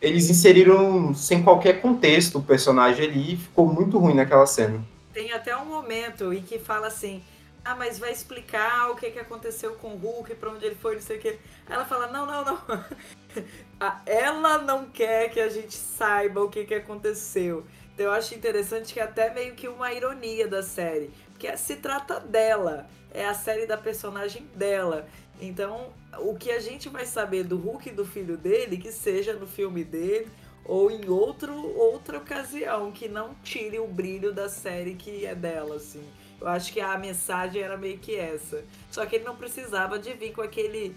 Eles inseriram sem qualquer contexto o personagem ali e ficou muito ruim naquela cena. Tem até um momento em que fala assim: ah, mas vai explicar o que, que aconteceu com o Hulk, pra onde ele foi, não sei o que. Ela fala, não, não, não. Ela não quer que a gente saiba o que, que aconteceu. Então eu acho interessante que é até meio que uma ironia da série. Porque se trata dela. É a série da personagem dela. Então, o que a gente vai saber do Hulk e do filho dele, que seja no filme dele ou em outro, outra ocasião, que não tire o brilho da série que é dela, assim. Eu acho que a mensagem era meio que essa. Só que ele não precisava de vir com aquele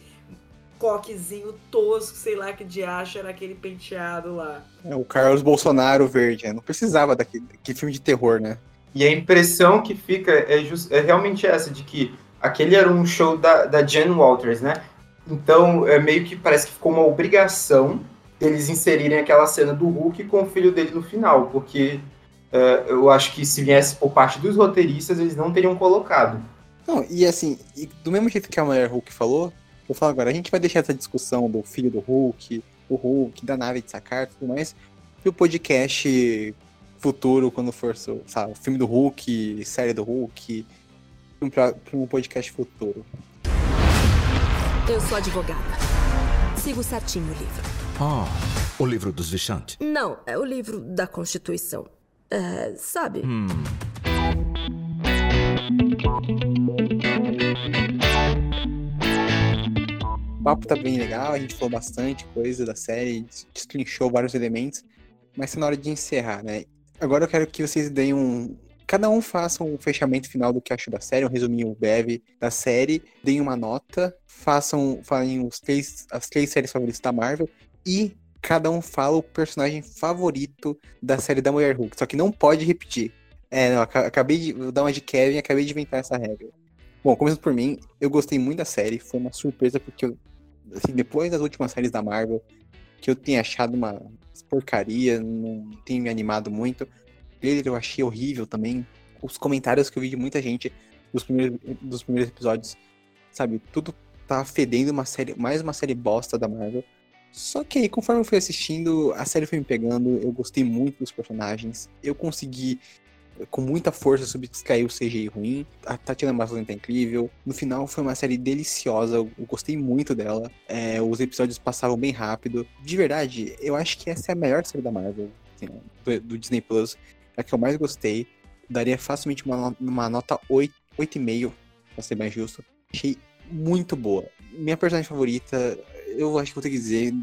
coquezinho tosco, sei lá que de acha era aquele penteado lá. É, o Carlos Bolsonaro verde, né? Não precisava daquele, daquele filme de terror, né? E a impressão que fica é, just, é realmente essa, de que aquele era um show da, da Jen Walters, né? Então, é meio que parece que ficou uma obrigação eles inserirem aquela cena do Hulk com o filho dele no final, porque uh, eu acho que se viesse por parte dos roteiristas, eles não teriam colocado. Não, e assim, e do mesmo jeito que a mulher Hulk falou, eu falo agora, a gente vai deixar essa discussão do filho do Hulk, do Hulk, da nave de Sakar e tudo mais, pro podcast futuro, quando for, sabe, filme do Hulk, série do Hulk, para um podcast futuro. Eu sou advogada. Sigo certinho o livro. Ah, o livro dos Vichantes. Não, é o livro da Constituição. É, sabe? Hum. O papo tá bem legal, a gente falou bastante coisa da série, destrinchou vários elementos, mas tá na hora de encerrar, né? Agora eu quero que vocês deem um. Cada um faça um fechamento final do que achou da série, um resuminho breve da série, deem uma nota, façam, falem os três, as três séries favoritas da Marvel e cada um fala o personagem favorito da série da Mulher Hulk. Só que não pode repetir. É, não, acabei de vou dar uma de Kevin acabei de inventar essa regra. Bom, começando por mim, eu gostei muito da série, foi uma surpresa porque eu, assim, depois das últimas séries da Marvel, que eu tenho achado uma porcaria, não tenho me animado muito. Ele eu achei horrível também. Os comentários que eu vi de muita gente dos primeiros, dos primeiros episódios, sabe, tudo tá fedendo uma série, mais uma série bosta da Marvel. Só que aí, conforme eu fui assistindo, a série foi me pegando, eu gostei muito dos personagens, eu consegui com muita força subtrair o CGI ruim. A Tatiana Maslany tá incrível. No final foi uma série deliciosa, eu gostei muito dela. É, os episódios passavam bem rápido. De verdade, eu acho que essa é a melhor série da Marvel, assim, do, do, Disney Plus. É a que eu mais gostei. Daria facilmente uma, uma nota 8, 8,5, pra ser mais justo. Achei muito boa. Minha personagem favorita eu acho que vou ter que dizer.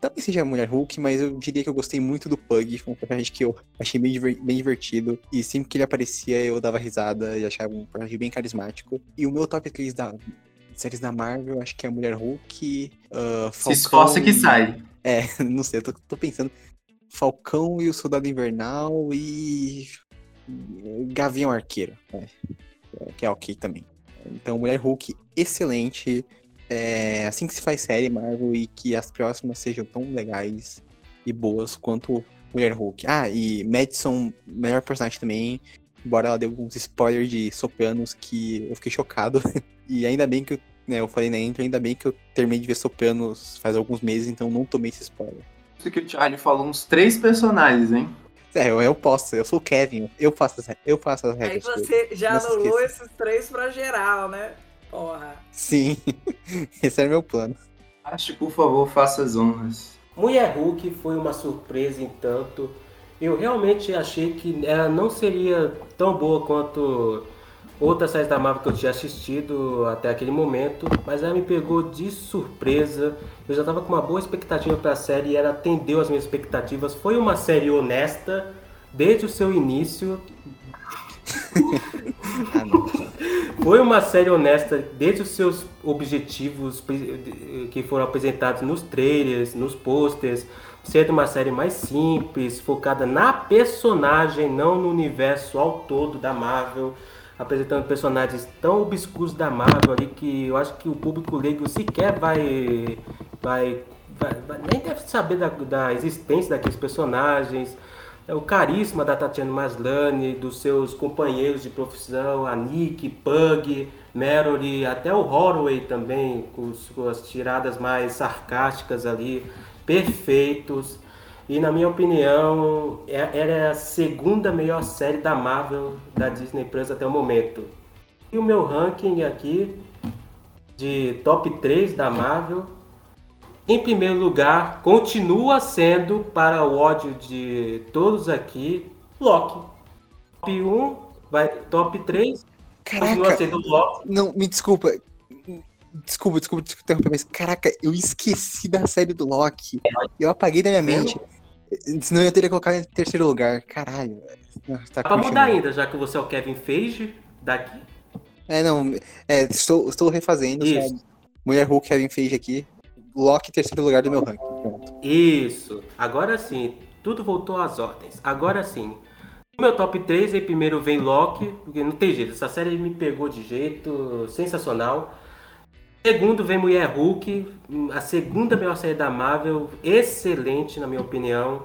Talvez seja a Mulher Hulk, mas eu diria que eu gostei muito do Pug. Foi um personagem que eu achei bem, bem divertido. E sempre que ele aparecia, eu dava risada e achava um personagem bem carismático. E o meu top 3 da séries da Marvel, acho que é a Mulher Hulk. Uh, Se esforça que sai. É, não sei, eu tô, tô pensando. Falcão e o Soldado Invernal e. Gavião Arqueiro. É, que é ok também. Então, Mulher Hulk, excelente. É assim que se faz série Marvel e que as próximas sejam tão legais e boas quanto Mulher Hulk. Ah, e Madison, melhor personagem também. Embora ela dê alguns spoilers de Sopranos que eu fiquei chocado. e ainda bem que eu, né, eu falei na intro, ainda bem que eu terminei de ver Sopranos faz alguns meses, então não tomei esse spoiler. Isso que o Charlie falou uns três personagens, hein? É, eu, eu posso, eu sou o Kevin, eu faço as, eu faço as regras. Aí você já anulou esses três pra geral, né? Porra. Sim, esse era meu plano. Acho, por favor, faça as honras. Mulher Hulk foi uma surpresa em tanto. Eu realmente achei que ela não seria tão boa quanto outras séries da Marvel que eu tinha assistido até aquele momento, mas ela me pegou de surpresa. Eu já estava com uma boa expectativa para a série e ela atendeu as minhas expectativas. Foi uma série honesta desde o seu início. ah, foi uma série honesta desde os seus objetivos que foram apresentados nos trailers, nos posters, sendo uma série mais simples, focada na personagem, não no universo ao todo da Marvel, apresentando personagens tão obscuros da Marvel ali que eu acho que o público leigo sequer vai, vai, vai, vai nem deve saber da, da existência daqueles personagens o carisma da Tatiana Maslany, dos seus companheiros de profissão, a Nick, Pug, Mallory, até o Holloway também, com suas tiradas mais sarcásticas ali, perfeitos. E na minha opinião, é, ela é a segunda melhor série da Marvel da Disney Plus até o momento. E o meu ranking aqui de top 3 da Marvel em primeiro lugar, continua sendo, para o ódio de todos aqui, Loki. Top 1, vai, top 3, caraca, continua sendo Loki. Não, me desculpa. Desculpa, desculpa, desculpa mas caraca, eu esqueci da série do Loki. Eu apaguei da minha mente. Senão eu teria colocado em terceiro lugar. Caralho. Tá pra mudar ainda, já que você é o Kevin Feige daqui. É, não. É, estou, estou refazendo. Mulher Hulk, Kevin Feige aqui. Loki em terceiro lugar do meu ranking. Isso. Agora sim, tudo voltou às ordens. Agora sim. No meu top 3, aí primeiro vem Loki, porque não tem jeito, essa série me pegou de jeito sensacional. Segundo vem Mulher Hulk, a segunda melhor série da Marvel, excelente na minha opinião.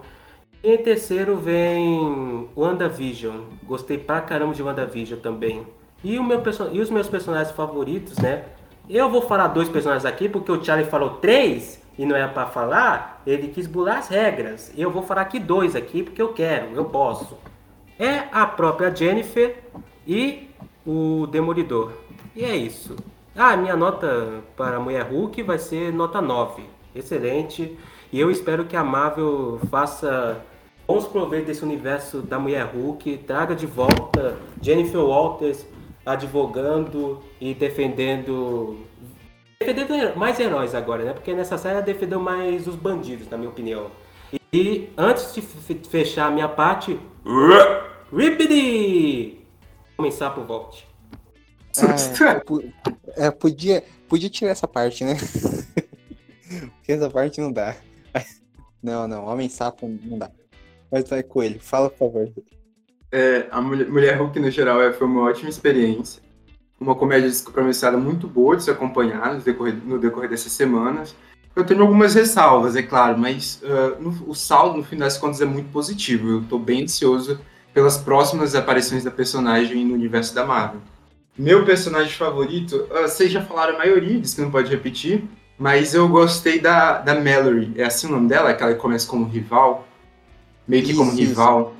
E em terceiro vem WandaVision. Gostei pra caramba de WandaVision também. E, o meu e os meus personagens favoritos, né? Eu vou falar dois personagens aqui, porque o Charlie falou três e não é pra falar. Ele quis bular as regras. Eu vou falar aqui dois aqui, porque eu quero, eu posso. É a própria Jennifer e o Demolidor. E é isso. Ah, minha nota para a Mulher Hulk vai ser nota 9. Excelente. E eu espero que a Marvel faça bons proveitos desse universo da Mulher Hulk, traga de volta Jennifer Walters advogando e defendendo defendendo mais heróis agora, né? Porque nessa série ela defendeu mais os bandidos, na minha opinião. E antes de fe- fechar a minha parte, Rippity! Começar por volte. É, pu- é, podia, podia tirar essa parte, né? Porque essa parte não dá. Não, não, Homem Sapo não dá. Mas vai, Coelho, fala por favor. É, a Mulher, Hulk, no geral, é, foi uma ótima experiência. Uma comédia descompromissada muito boa de se acompanhar no decorrer, no decorrer dessas semanas. Eu tenho algumas ressalvas, é claro, mas ah, no- o saldo, no fim das contas, é muito positivo. Eu estou bem ansioso pelas próximas aparições da personagem no universo da Marvel. Meu personagem favorito, ah, vocês já falaram a maioria, diz que não pode repetir, mas eu gostei da, da Mallory. É assim o nome dela? Que começa como rival? Meio que como Isso, isso. rival.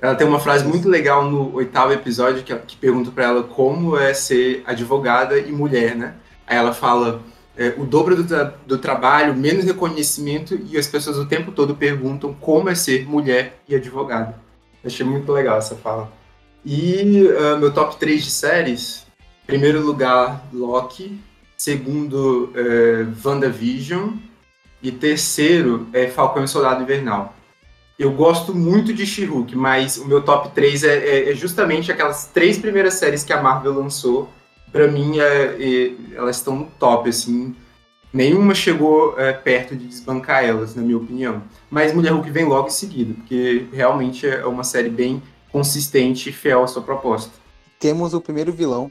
Ela tem uma frase muito legal no oitavo episódio que, que pergunta pra ela como é ser advogada e mulher, né? Aí ela fala é, o dobro do, tra- do trabalho, menos reconhecimento e as pessoas o tempo todo perguntam como é ser mulher e advogada. Achei muito legal essa fala. E ah, meu top 3 de séries, primeiro lugar, Loki, segundo, é, WandaVision e terceiro é Falcão e Soldado Invernal. Eu gosto muito de She-Hulk, mas o meu top 3 é, é- é justamente aquelas três primeiras séries que a Marvel lançou. Pra mim, é- é- elas estão no top, assim. Nenhuma chegou é, perto de desbancar elas, na minha opinião. Mas Mulher Hulk vem logo em seguida, porque realmente é uma série bem consistente e fiel à sua proposta. Temos o primeiro vilão,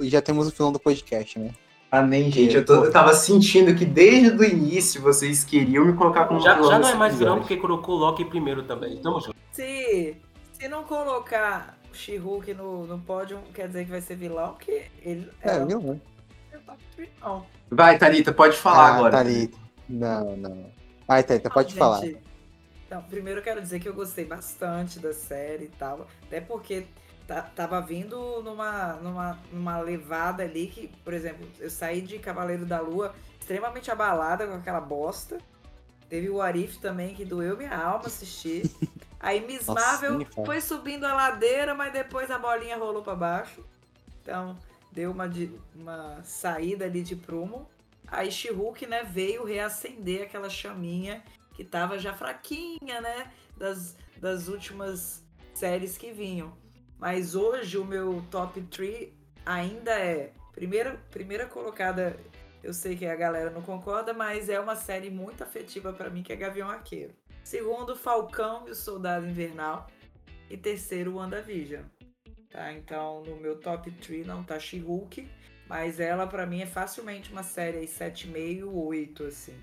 e já temos o vilão do podcast, né? Ah, nem, gente. Eu, tô- eu tava sentindo que desde o início vocês queriam me colocar como Já, vilão já não é mais vilão episódio. porque colocou o Loki primeiro também. Tamo junto. Se, se não colocar o She-Hulk no, no pódio, quer dizer que vai ser vilão, porque ele É, ela vilão. não é não. Vai, Thalita, pode falar ah, agora. Thalita. Não, não. Vai, Thalita, pode falar. gente, Não, primeiro eu quero dizer que eu gostei bastante da série e tal. Até porque tá- tava vindo numa, numa, numa levada ali que, por exemplo, eu saí de Cavaleiro da Lua extremamente abalada com aquela bosta. Teve o Arif também, que doeu minha alma assistir. Aí Miss Marvel foi subindo a ladeira, mas depois a bolinha rolou pra baixo. Então, deu uma, de- uma saída ali de prumo. Aí She-Hulk, né, veio reacender aquela chaminha que tava já fraquinha, né, das, das últimas séries que vinham. Mas hoje o meu top 3 ainda é primeira, primeira colocada, eu sei que a galera não concorda, mas é uma série muito afetiva pra mim que é Gavião Arqueiro. Segundo, Falcão e o Soldado Invernal. E terceiro, WandaVision. Tá? Então, no meu top 3 não tá She-Hulk, mas ela pra mim é facilmente uma série aí 7,5, 8, assim.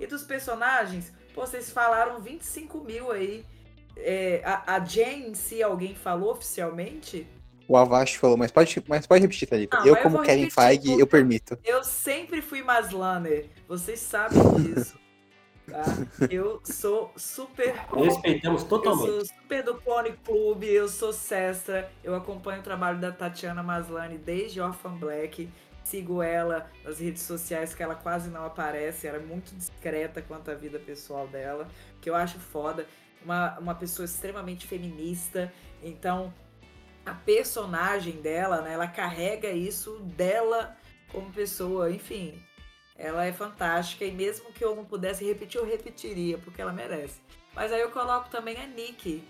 E dos personagens, pô, vocês falaram 25 mil aí. É, a, a Jane em si, alguém falou oficialmente? O Avast falou, mas pode, mas pode repetir, Thalita. Não, eu, eu como vou Kevin Feige, eu permito. Eu sempre fui Maslaner, vocês sabem disso. Tá? Eu sou super Respeitamos Eu totalmente. sou super do Clone Clube, eu sou Cestra, eu acompanho o trabalho da Tatiana Maslany desde Orphan Black, sigo ela nas redes sociais que ela quase não aparece, ela é muito discreta quanto à vida pessoal dela, que eu acho foda. Uma, uma pessoa extremamente feminista, então a personagem dela, né, ela carrega isso dela como pessoa, enfim. Ela é fantástica e mesmo que eu não pudesse repetir, eu repetiria, porque ela merece. Mas aí eu coloco também a Nick,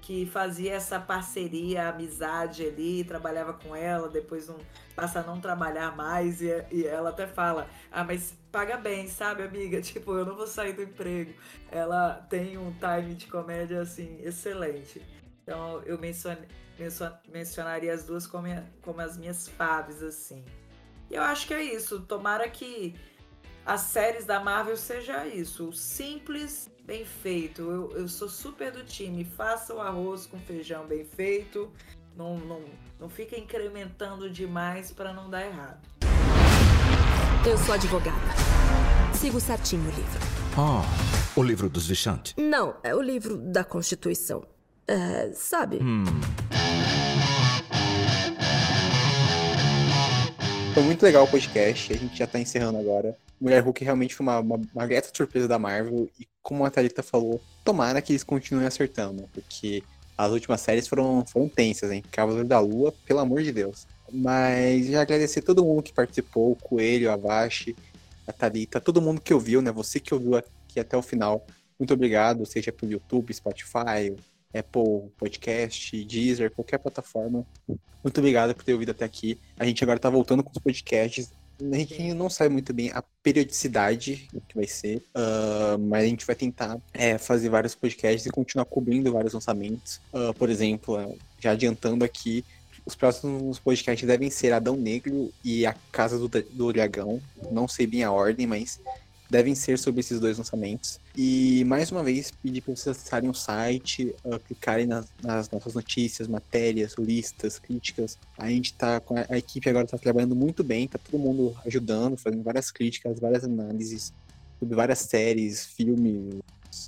que fazia essa parceria, amizade ali, trabalhava com ela, depois não, passa a não trabalhar mais, e, e ela até fala, ah, mas paga bem, sabe, amiga? Tipo, eu não vou sair do emprego. Ela tem um time de comédia, assim, excelente. Então eu mencione- mencio- mencionaria as duas como, como as minhas faves, assim. E eu acho que é isso. Tomara que as séries da Marvel seja isso. Simples, bem feito. Eu, eu sou super do time. Faça o arroz com feijão bem feito. Não, não, não fica incrementando demais para não dar errado. Eu sou advogada. Sigo certinho o livro. Oh, o livro dos Vishanti. Não, é o livro da Constituição. É, sabe? Foi muito legal o podcast, a gente já tá encerrando agora. Mulher Hulk realmente foi uma, uma, uma grata surpresa da Marvel, e como a Thalita falou, tomara que eles continuem acertando, né? porque as últimas séries foram, foram tensas, hein? Cavaleiro da Lua, pelo amor de Deus. Mas já agradecer todo mundo que participou, o Coelho, a Vashi, a Thalita, todo mundo que ouviu, né? Você que ouviu aqui até o final, muito obrigado, seja pelo YouTube, Spotify, Apple Podcast, Deezer, qualquer plataforma. Muito obrigado por ter ouvido até aqui. A gente agora tá voltando com os podcasts. A gente não sabe muito bem a periodicidade que vai ser, ah, mas a gente vai tentar é, fazer vários podcasts e continuar cobrindo vários lançamentos. Ah, por exemplo, já adiantando aqui, os próximos podcasts devem ser Adão Negro e A Casa do, do Dragão. Não sei bem a ordem, mas devem ser sobre esses dois lançamentos. E mais uma vez pedir para vocês acessarem o site, uh, clicarem nas, nas nossas notícias, matérias, listas, críticas. A gente tá com a, a equipe agora está trabalhando muito bem, tá todo mundo ajudando, fazendo várias críticas, várias análises sobre várias séries, filmes.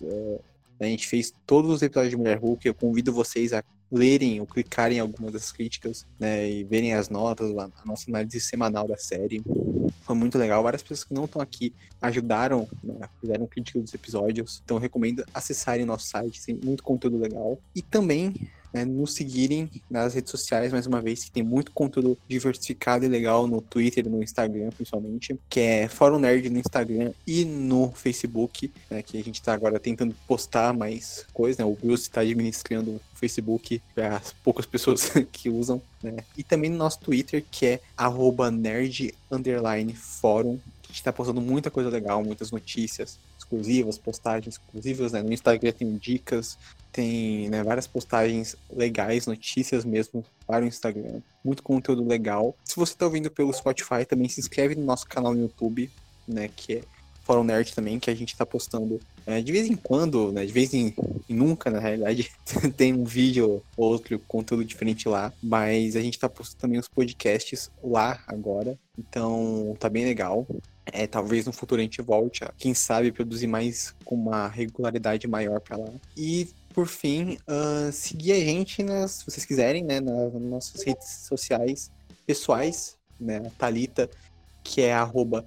uh, a gente fez todos os episódios de Mulher Hulk. Eu convido vocês a lerem ou clicarem em algumas das críticas, né, e verem as notas, a nossa análise semanal da série. Foi muito legal. Várias pessoas que não estão aqui ajudaram, né, fizeram crítica dos episódios. Então recomendo acessarem nosso site, tem muito conteúdo legal. E também né, nos seguirem nas redes sociais, mais uma vez, que tem muito conteúdo diversificado e legal no Twitter no Instagram, principalmente, que é Fórum Nerd no Instagram e no Facebook, né, que a gente tá agora tentando postar mais coisas, né, o Bruce está administrando o Facebook para as poucas pessoas que usam, né, e também no nosso Twitter, que é arroba nerd underline fórum, a gente tá postando muita coisa legal, muitas notícias exclusivas, postagens exclusivas, né, no Instagram tem dicas, tem né, várias postagens legais, notícias mesmo para o Instagram. Muito conteúdo legal. Se você está ouvindo pelo Spotify, também se inscreve no nosso canal no YouTube, né? Que é Fórum Nerd também, que a gente está postando é, de vez em quando, né? De vez em, em nunca, na realidade, tem um vídeo ou outro conteúdo diferente lá. Mas a gente está postando também os podcasts lá agora. Então tá bem legal. É, talvez no futuro a gente volte a, quem sabe, produzir mais com uma regularidade maior para lá. E por fim, ah, seguir a gente nas, se vocês quiserem, né, nas nossas redes sociais pessoais, né, a Thalita, que é arroba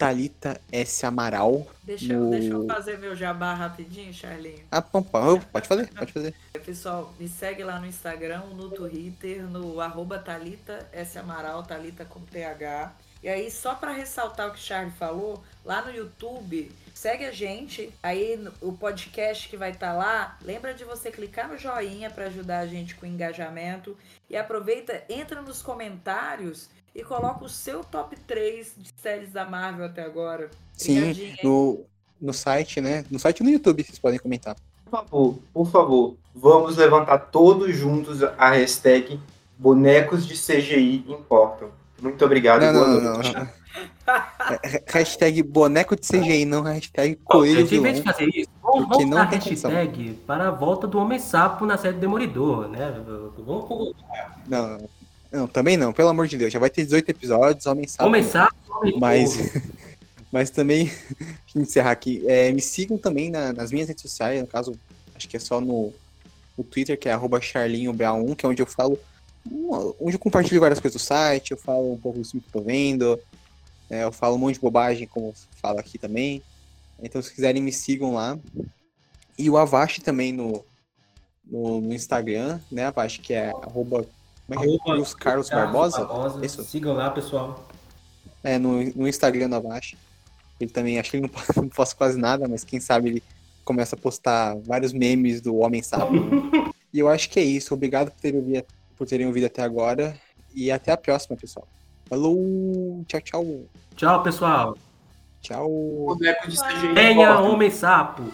Thalita S. Amaral. Deixa, eu- no- deixa eu fazer meu jabá rapidinho, Charlinho. Ah, pom, pom, pode fazer, pode fazer. Pessoal, me segue lá no Instagram, no Twitter, no arroba Thalita S. Amaral, Thalita com TH. E aí, só para ressaltar o que o Charlie falou, lá no YouTube, segue a gente. Aí o podcast que vai estar lá, lembra de você clicar no joinha para ajudar a gente com o engajamento. E aproveita, entra nos comentários e coloca o seu top 3 de séries da Marvel até agora. Sim, no, no site, né? No site e no YouTube, vocês podem comentar. Por favor, por favor, vamos levantar todos juntos a hashtag bonecos de CGI importam. Muito obrigado. Não, boa não, não, não. Hashtag boneco de CGI, não hashtag coelho vez vilão. de fazer isso, vamos, não condição. hashtag para a volta do Homem-Sapo na série Demolidor, né? Vamos Não, não, não, também não, pelo amor de Deus. Já vai ter 18 episódios, homem sabe. Homem-Sapo, Homem Mas, mas também, deixa eu encerrar aqui, é, me sigam também na- nas minhas redes sociais, no caso, acho que é só no, no Twitter, que é arroba charlinhobra1, que é onde eu falo, onde eu compartilho várias coisas do site, eu falo um pouco do filme que eu tô vendo, é, eu falo um monte de bobagem, como falo aqui também. Então, se quiserem, me sigam lá. E o Avast também no, no, no Instagram, né, Avast, que é arroba, como é que é? Cruz Carlos Barbosa? Isso. Sigam lá, pessoal. É, no, no Instagram da Avashi. Ele também, acho que ele não, po- não posta quase nada, mas quem sabe ele começa a postar vários memes do Homem Sapo. e eu acho que é isso. Obrigado por terem, ouvido, por terem ouvido até agora. E até a próxima, pessoal. Falou! Tchau, tchau. Tchau, pessoal. Tchau. Venha, importam. Homem-Sapo.